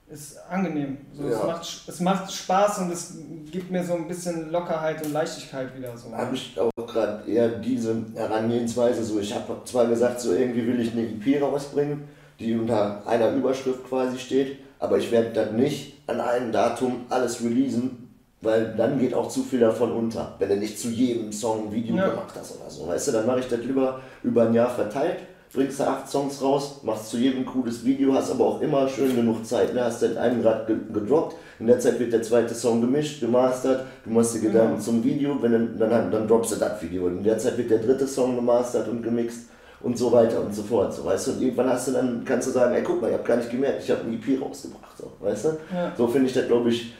[SPEAKER 2] ist angenehm. So, ja. es, macht, es macht Spaß und es gibt mir so ein bisschen Lockerheit und Leichtigkeit wieder. So.
[SPEAKER 1] Habe ich auch gerade eher diese Herangehensweise. So, ich habe zwar gesagt, so irgendwie will ich eine EP rausbringen, die unter einer Überschrift quasi steht, Aber ich werde dann nicht an einem Datum alles releasen, weil dann geht auch zu viel davon unter, wenn du nicht zu jedem Song ein Video ja. gemacht hast oder so. Weißt du, dann mache ich das lieber über ein Jahr verteilt, bringst du acht Songs raus, machst zu jedem cooles Video, hast aber auch immer schön genug Zeit. Ne? Hast dann einen Grad gedroppt, in der Zeit wird der zweite Song gemischt, gemastert, du machst dir Gedanken genau. zum Video, wenn dann, dann, dann droppst du das Video. In der Zeit wird der dritte Song gemastert und gemixt und so weiter und so fort. So, weißt du? Und irgendwann hast du dann, kannst du sagen, ey guck mal, ich habe gar nicht gemerkt, ich habe ein EP rausgebracht. So, weißt du? Ja. So finde ich das, glaube ich,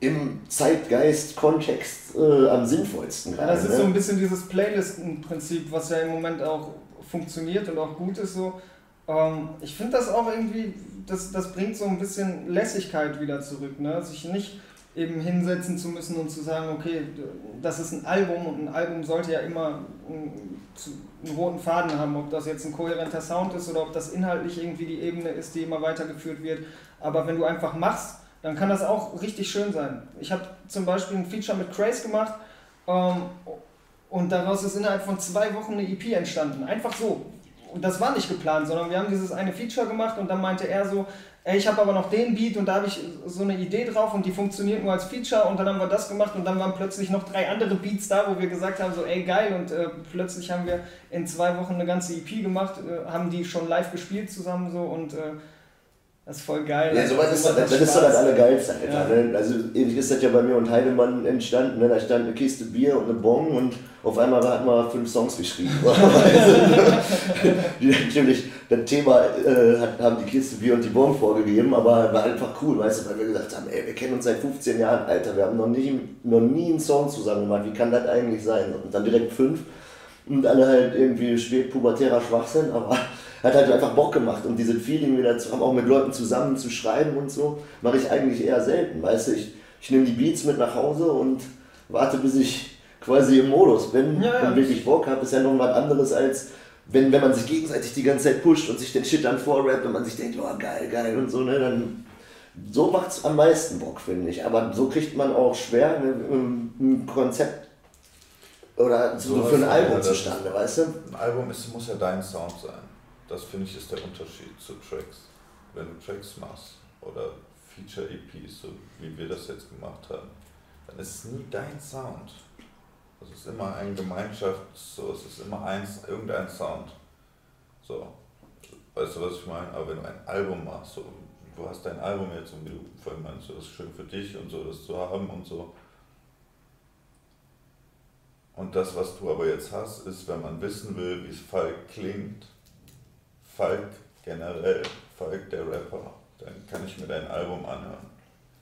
[SPEAKER 1] im Zeitgeist-Kontext äh, am sinnvollsten.
[SPEAKER 2] Ja, das ist ne? so ein bisschen dieses Playlisten-Prinzip, was ja im Moment auch funktioniert und auch gut ist so. Ähm, ich finde das auch irgendwie, das, das bringt so ein bisschen Lässigkeit wieder zurück, ne? sich nicht eben hinsetzen zu müssen und zu sagen, okay, das ist ein Album und ein Album sollte ja immer einen, einen roten Faden haben, ob das jetzt ein kohärenter Sound ist oder ob das inhaltlich irgendwie die Ebene ist, die immer weitergeführt wird. Aber wenn du einfach machst, dann kann das auch richtig schön sein. Ich habe zum Beispiel ein Feature mit Craze gemacht ähm, und daraus ist innerhalb von zwei Wochen eine EP entstanden. Einfach so. Und das war nicht geplant, sondern wir haben dieses eine Feature gemacht und dann meinte er so, ey, ich habe aber noch den Beat und da habe ich so eine Idee drauf und die funktioniert nur als Feature und dann haben wir das gemacht und dann waren plötzlich noch drei andere Beats da, wo wir gesagt haben, so ey geil und äh, plötzlich haben wir in zwei Wochen eine ganze EP gemacht, äh, haben die schon live gespielt zusammen so und äh, das ist voll geil.
[SPEAKER 1] Ja, sowas ist, das, das ist doch das Allergeilste, Alter. Ja. Ne? Also ähnlich ist das ja bei mir und Heidemann entstanden. Ne? Da stand eine Kiste Bier und eine Bon und auf einmal hat man fünf Songs geschrieben. die natürlich das Thema äh, haben die Kiste Bier und die Bon vorgegeben, aber war einfach cool, weißt du, weil wir gesagt haben, ey, wir kennen uns seit 15 Jahren, Alter, wir haben noch nie, noch nie einen Song zusammen gemacht, wie kann das eigentlich sein? Und dann direkt fünf und alle halt irgendwie spät pubertärer Schwachsinn, aber hat halt einfach Bock gemacht und diese Feeling wieder zu haben, auch mit Leuten zusammen zu schreiben und so, mache ich eigentlich eher selten. Weißt du, ich, ich nehme die Beats mit nach Hause und warte, bis ich quasi im Modus bin ja, ja. und wirklich Bock habe. Ist ja noch was anderes als wenn, wenn man sich gegenseitig die ganze Zeit pusht und sich den Shit dann vorrappt und man sich denkt, oh geil, geil und so, ne, dann so macht es am meisten Bock, finde ich. Aber so kriegt man auch schwer ne, ein Konzept oder so, so für ein Album zustande, weißt du?
[SPEAKER 3] Ein Album ist, muss ja dein Sound sein. Das finde ich ist der Unterschied zu Tracks. Wenn du Tracks machst oder Feature-EPs, so wie wir das jetzt gemacht haben, dann ist es nie dein Sound. Es ist immer ein Gemeinschaft, so, es ist immer eins, irgendein Sound. So. Weißt du, was ich meine? Aber wenn du ein Album machst, so, du hast dein Album jetzt und wie du vorhin meinst, das ist schön für dich und so, das zu haben und so. Und das, was du aber jetzt hast, ist, wenn man wissen will, wie es Falk klingt, Falk generell, Falk der Rapper, dann kann ich mir dein Album anhören.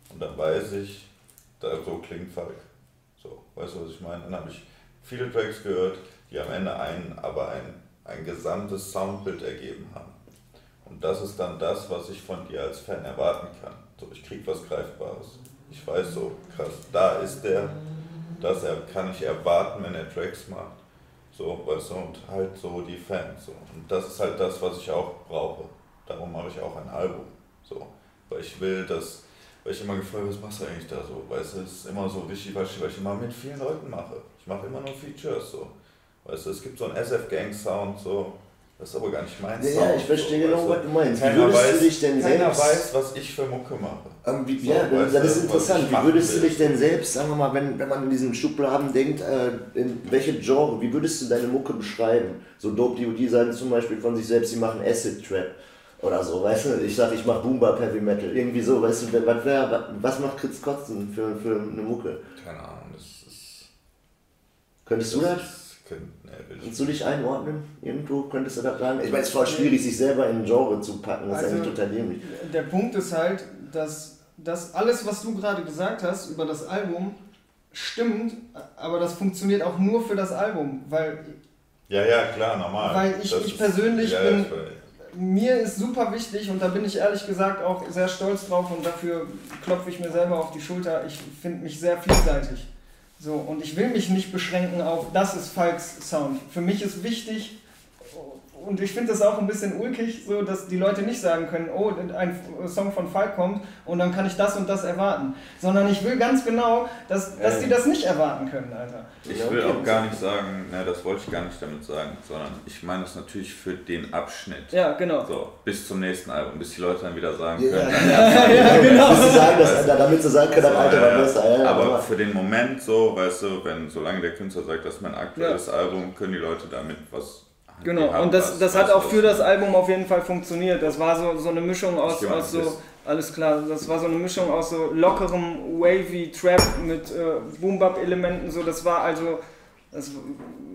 [SPEAKER 3] Und dann weiß ich, da so klingt Falk. So, weißt du, was ich meine? Dann habe ich viele Tracks gehört, die am Ende ein, aber ein, ein gesamtes Soundbild ergeben haben. Und das ist dann das, was ich von dir als Fan erwarten kann. So, ich krieg was Greifbares. Ich weiß so, krass, da ist der, das kann ich erwarten, wenn er Tracks macht. So, weißt du, und halt so die Fans. So. Und das ist halt das, was ich auch brauche. Darum mache ich auch ein Album. So. Weil ich will, dass, weil ich immer gefragt was machst du eigentlich da so? Weißt du, es ist immer so wichtig, weil ich, weil ich immer mit vielen Leuten mache. Ich mache immer nur Features so. Weißt du, es gibt so einen SF-Gang-Sound, so, das ist aber gar nicht mein
[SPEAKER 1] ja, Sound. Ja, ich verstehe so, genau, was du meinst.
[SPEAKER 3] Keiner, würdest weiß, du dich denn keiner selbst, weiß, was ich für Mucke mache.
[SPEAKER 1] Ähm, wie, so, ja, das, ist interessant. Wie würdest will. du dich denn selbst, sagen wir mal, wenn, wenn man in diesen Schubladen denkt, äh, in welche Genre, wie würdest du deine Mucke beschreiben? So Dope DOD sagen zum Beispiel von sich selbst, sie machen Acid Trap oder so, weißt du? Ich sag, ich mach Boomba Heavy Metal, irgendwie so, weißt du, was, wär, was macht Chris Kotzen für, für eine Mucke?
[SPEAKER 3] Keine Ahnung, das ist...
[SPEAKER 1] Könntest das du das? Kannst du dich einordnen? Irgendwo könntest du das sagen? Ich meine, es ist voll schwierig, sich selber in ein Genre zu packen. Das also, ist eigentlich total dämlich.
[SPEAKER 2] Der Punkt ist halt, dass, dass alles, was du gerade gesagt hast über das Album, stimmt, aber das funktioniert auch nur für das Album. Weil,
[SPEAKER 3] ja, ja, klar, normal.
[SPEAKER 2] Weil ich, ich persönlich ja, bin. Mir ist super wichtig und da bin ich ehrlich gesagt auch sehr stolz drauf und dafür klopfe ich mir selber auf die Schulter. Ich finde mich sehr vielseitig. So, und ich will mich nicht beschränken auf, das ist Falks Sound. Für mich ist wichtig, und ich finde das auch ein bisschen ulkig, so dass die Leute nicht sagen können, oh, ein Song von Falk kommt und dann kann ich das und das erwarten. Sondern ich will ganz genau, dass, dass die das nicht erwarten können, Alter.
[SPEAKER 3] Ich will auch gar nicht sagen, ne, das wollte ich gar nicht damit sagen, sondern ich meine das natürlich für den Abschnitt.
[SPEAKER 2] Ja, genau.
[SPEAKER 3] So, bis zum nächsten Album, bis die Leute dann wieder sagen
[SPEAKER 1] Ja,
[SPEAKER 3] können.
[SPEAKER 1] ja,
[SPEAKER 2] ja, genau.
[SPEAKER 1] Bis sie sagen, dass, damit sie sagen können,
[SPEAKER 3] So,
[SPEAKER 1] Alter,
[SPEAKER 3] ja,
[SPEAKER 1] war besser. Ja, ja,
[SPEAKER 3] aber für den Moment so, weißt du, wenn solange der Künstler sagt, das ist mein aktuelles
[SPEAKER 2] Ja.
[SPEAKER 3] Album, können die Leute damit was.
[SPEAKER 2] Genau, und das,
[SPEAKER 3] was,
[SPEAKER 2] das hat auch für das Album auf jeden Fall funktioniert. Das war so, so eine Mischung aus, aus so,
[SPEAKER 3] das-
[SPEAKER 2] alles klar, das war so eine Mischung aus so lockerem Wavy Trap mit äh, Boom-Bap-Elementen, so, das war also, das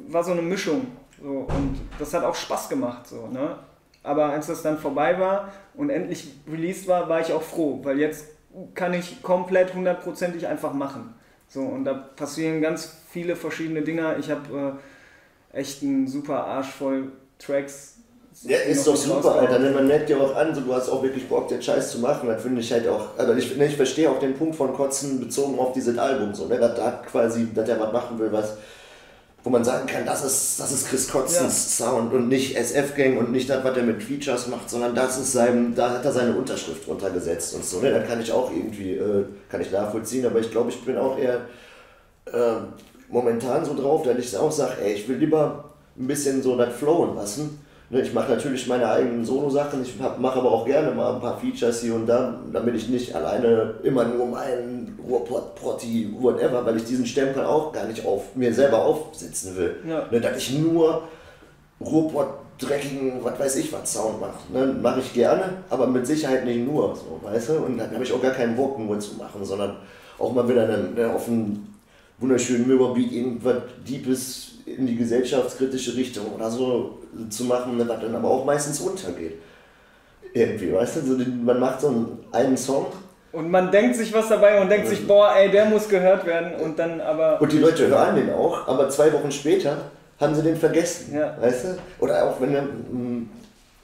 [SPEAKER 2] war so eine Mischung. So, und das hat auch Spaß gemacht, so, ne? Aber als das dann vorbei war und endlich released war, war ich auch froh, weil jetzt kann ich komplett hundertprozentig einfach machen. So, und da passieren ganz viele verschiedene Dinge. Ich habe äh, echt einen super Arsch voll Tracks.
[SPEAKER 1] Ja, ist doch super. Alter. ne? Man merkt ja auch an, so, du hast auch wirklich Bock, den Scheiß zu machen. Das finde ich halt auch, also ich, ne, ich verstehe auch den Punkt von Kotzen bezogen auf dieses Album. So, ne? dass, da quasi, dass er was machen will, was, wo man sagen kann, das ist, das ist Chris Kotzens Sound und nicht SF-Gang und nicht das, was er mit Features macht, sondern das ist sein, da hat er seine Unterschrift drunter gesetzt und so. Ne? Das kann ich auch irgendwie, äh, kann ich nachvollziehen, aber ich glaube, ich bin auch eher äh, momentan so drauf, dass ich auch sage, ey, ich will lieber ein bisschen so das flowen lassen. Ne, ich mache natürlich meine eigenen Solo-Sachen, ich mache aber auch gerne mal ein paar Features hier und da, damit ich nicht alleine immer nur meinen Ruhrpott, Protti, whatever, weil ich diesen Stempel auch gar nicht auf mir selber aufsetzen will.
[SPEAKER 2] Ja.
[SPEAKER 1] Ne, dass ich nur Ruhrpott, dreckigen, was weiß ich was Sound mache. Ne, mache ich gerne, aber mit Sicherheit nicht nur, so, weißt du? Und dann habe ich auch gar keinen Bock nur zu machen, sondern auch mal wieder einen, auf einen wunderschönen Mürberbeat irgendwas Deepes in die gesellschaftskritische Richtung oder so zu machen, ne, was dann aber auch meistens untergeht. Irgendwie, weißt du? So, man macht so einen, einen Song
[SPEAKER 2] Und man denkt sich was dabei und denkt sich, boah, ey, der muss gehört werden. Und dann aber.
[SPEAKER 1] und die Leute hören den auch, aber zwei Wochen später haben sie den vergessen.
[SPEAKER 2] Ja.
[SPEAKER 1] Weißt du? Oder auch wenn du,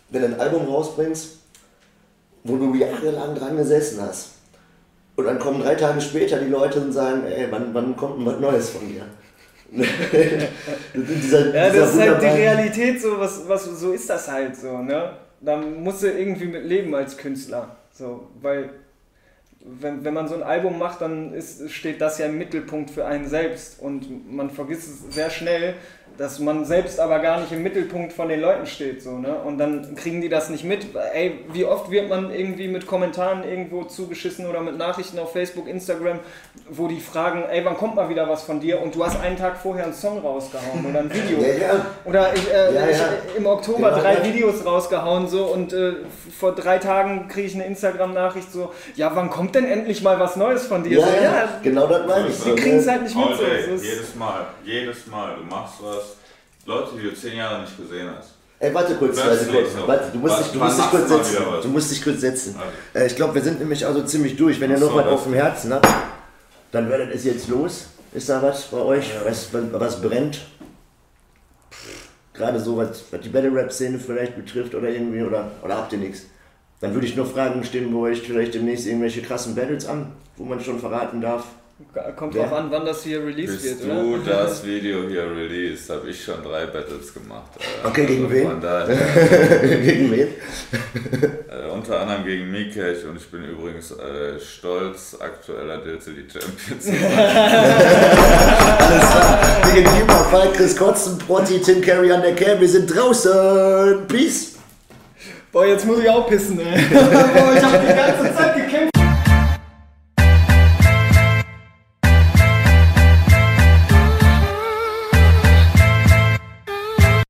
[SPEAKER 1] wenn du ein Album rausbringst, wo du jahrelang dran gesessen hast. Und dann kommen drei Tage später die Leute und sagen, ey, wann, wann kommt denn was Neues von dir? dieser,
[SPEAKER 2] Ja, das ist halt die Realität, so, was, was, so ist das halt so, ne? Da musst du irgendwie mit leben als Künstler. So, weil wenn, wenn man so ein Album macht, dann ist, steht das ja im Mittelpunkt für einen selbst. Und man vergisst es sehr schnell, dass man selbst aber gar nicht im Mittelpunkt von den Leuten steht. So, ne? Und dann kriegen die das nicht mit. Ey, wie oft wird man irgendwie mit Kommentaren irgendwo zugeschissen oder mit Nachrichten auf Facebook, Instagram, wo die fragen, ey, wann kommt mal wieder was von dir? Und du hast einen Tag vorher einen Song rausgehauen oder ein Video.
[SPEAKER 1] Ja, ja.
[SPEAKER 2] Oder ich, äh,
[SPEAKER 1] Ja,
[SPEAKER 2] ich im Oktober
[SPEAKER 1] Genau
[SPEAKER 2] drei. Videos rausgehauen so und äh, vor drei Tagen kriege ich eine Instagram-Nachricht so, ja, wann kommt denn endlich mal was Neues von dir?
[SPEAKER 1] Ja,
[SPEAKER 2] so,
[SPEAKER 1] ja, genau das meine ich.
[SPEAKER 2] Die kriegen es halt nicht mit. So.
[SPEAKER 3] day,
[SPEAKER 2] So ist-
[SPEAKER 3] jedes Mal, jedes Mal, du machst was. Leute, die du zehn Jahre nicht gesehen hast.
[SPEAKER 1] Ey, warte kurz, warte kurz. Warte, du musst
[SPEAKER 3] Was-
[SPEAKER 1] dich, du musst dich kurz setzen. Du musst dich kurz setzen.
[SPEAKER 3] Okay.
[SPEAKER 1] Äh, ich glaube, wir sind nämlich also ziemlich durch. Wenn ihr noch
[SPEAKER 3] so,
[SPEAKER 1] was auf dem Herzen habt, dann werdet es jetzt los. Ist da was bei euch, was, was brennt? Gerade so, was, was die Battle Rap Szene vielleicht betrifft oder irgendwie, oder, oder habt ihr nichts? Dann würde ich nur fragen, stehen bei euch vielleicht demnächst irgendwelche krassen Battles an, wo man schon verraten darf.
[SPEAKER 2] Kommt
[SPEAKER 1] Wer?
[SPEAKER 2] drauf an, wann das hier released
[SPEAKER 3] Bis
[SPEAKER 2] wird,
[SPEAKER 3] du
[SPEAKER 2] oder?
[SPEAKER 3] das Video hier release, habe ich schon drei Battles gemacht. Alter.
[SPEAKER 1] Okay, gegen wen?
[SPEAKER 3] Von daher,
[SPEAKER 1] Gegen wen?
[SPEAKER 3] äh, unter anderem gegen Mikech und ich bin übrigens äh, stolz, aktueller Dilzeli Champion zu sein.
[SPEAKER 1] Gegen Juma, Falk, Chris Kotzen, Protti, Tim Carey an der Cam. Wir sind draußen. Peace.
[SPEAKER 2] Boah, jetzt muss ich auch pissen, ey. Boah, ich hab die ganze Zeit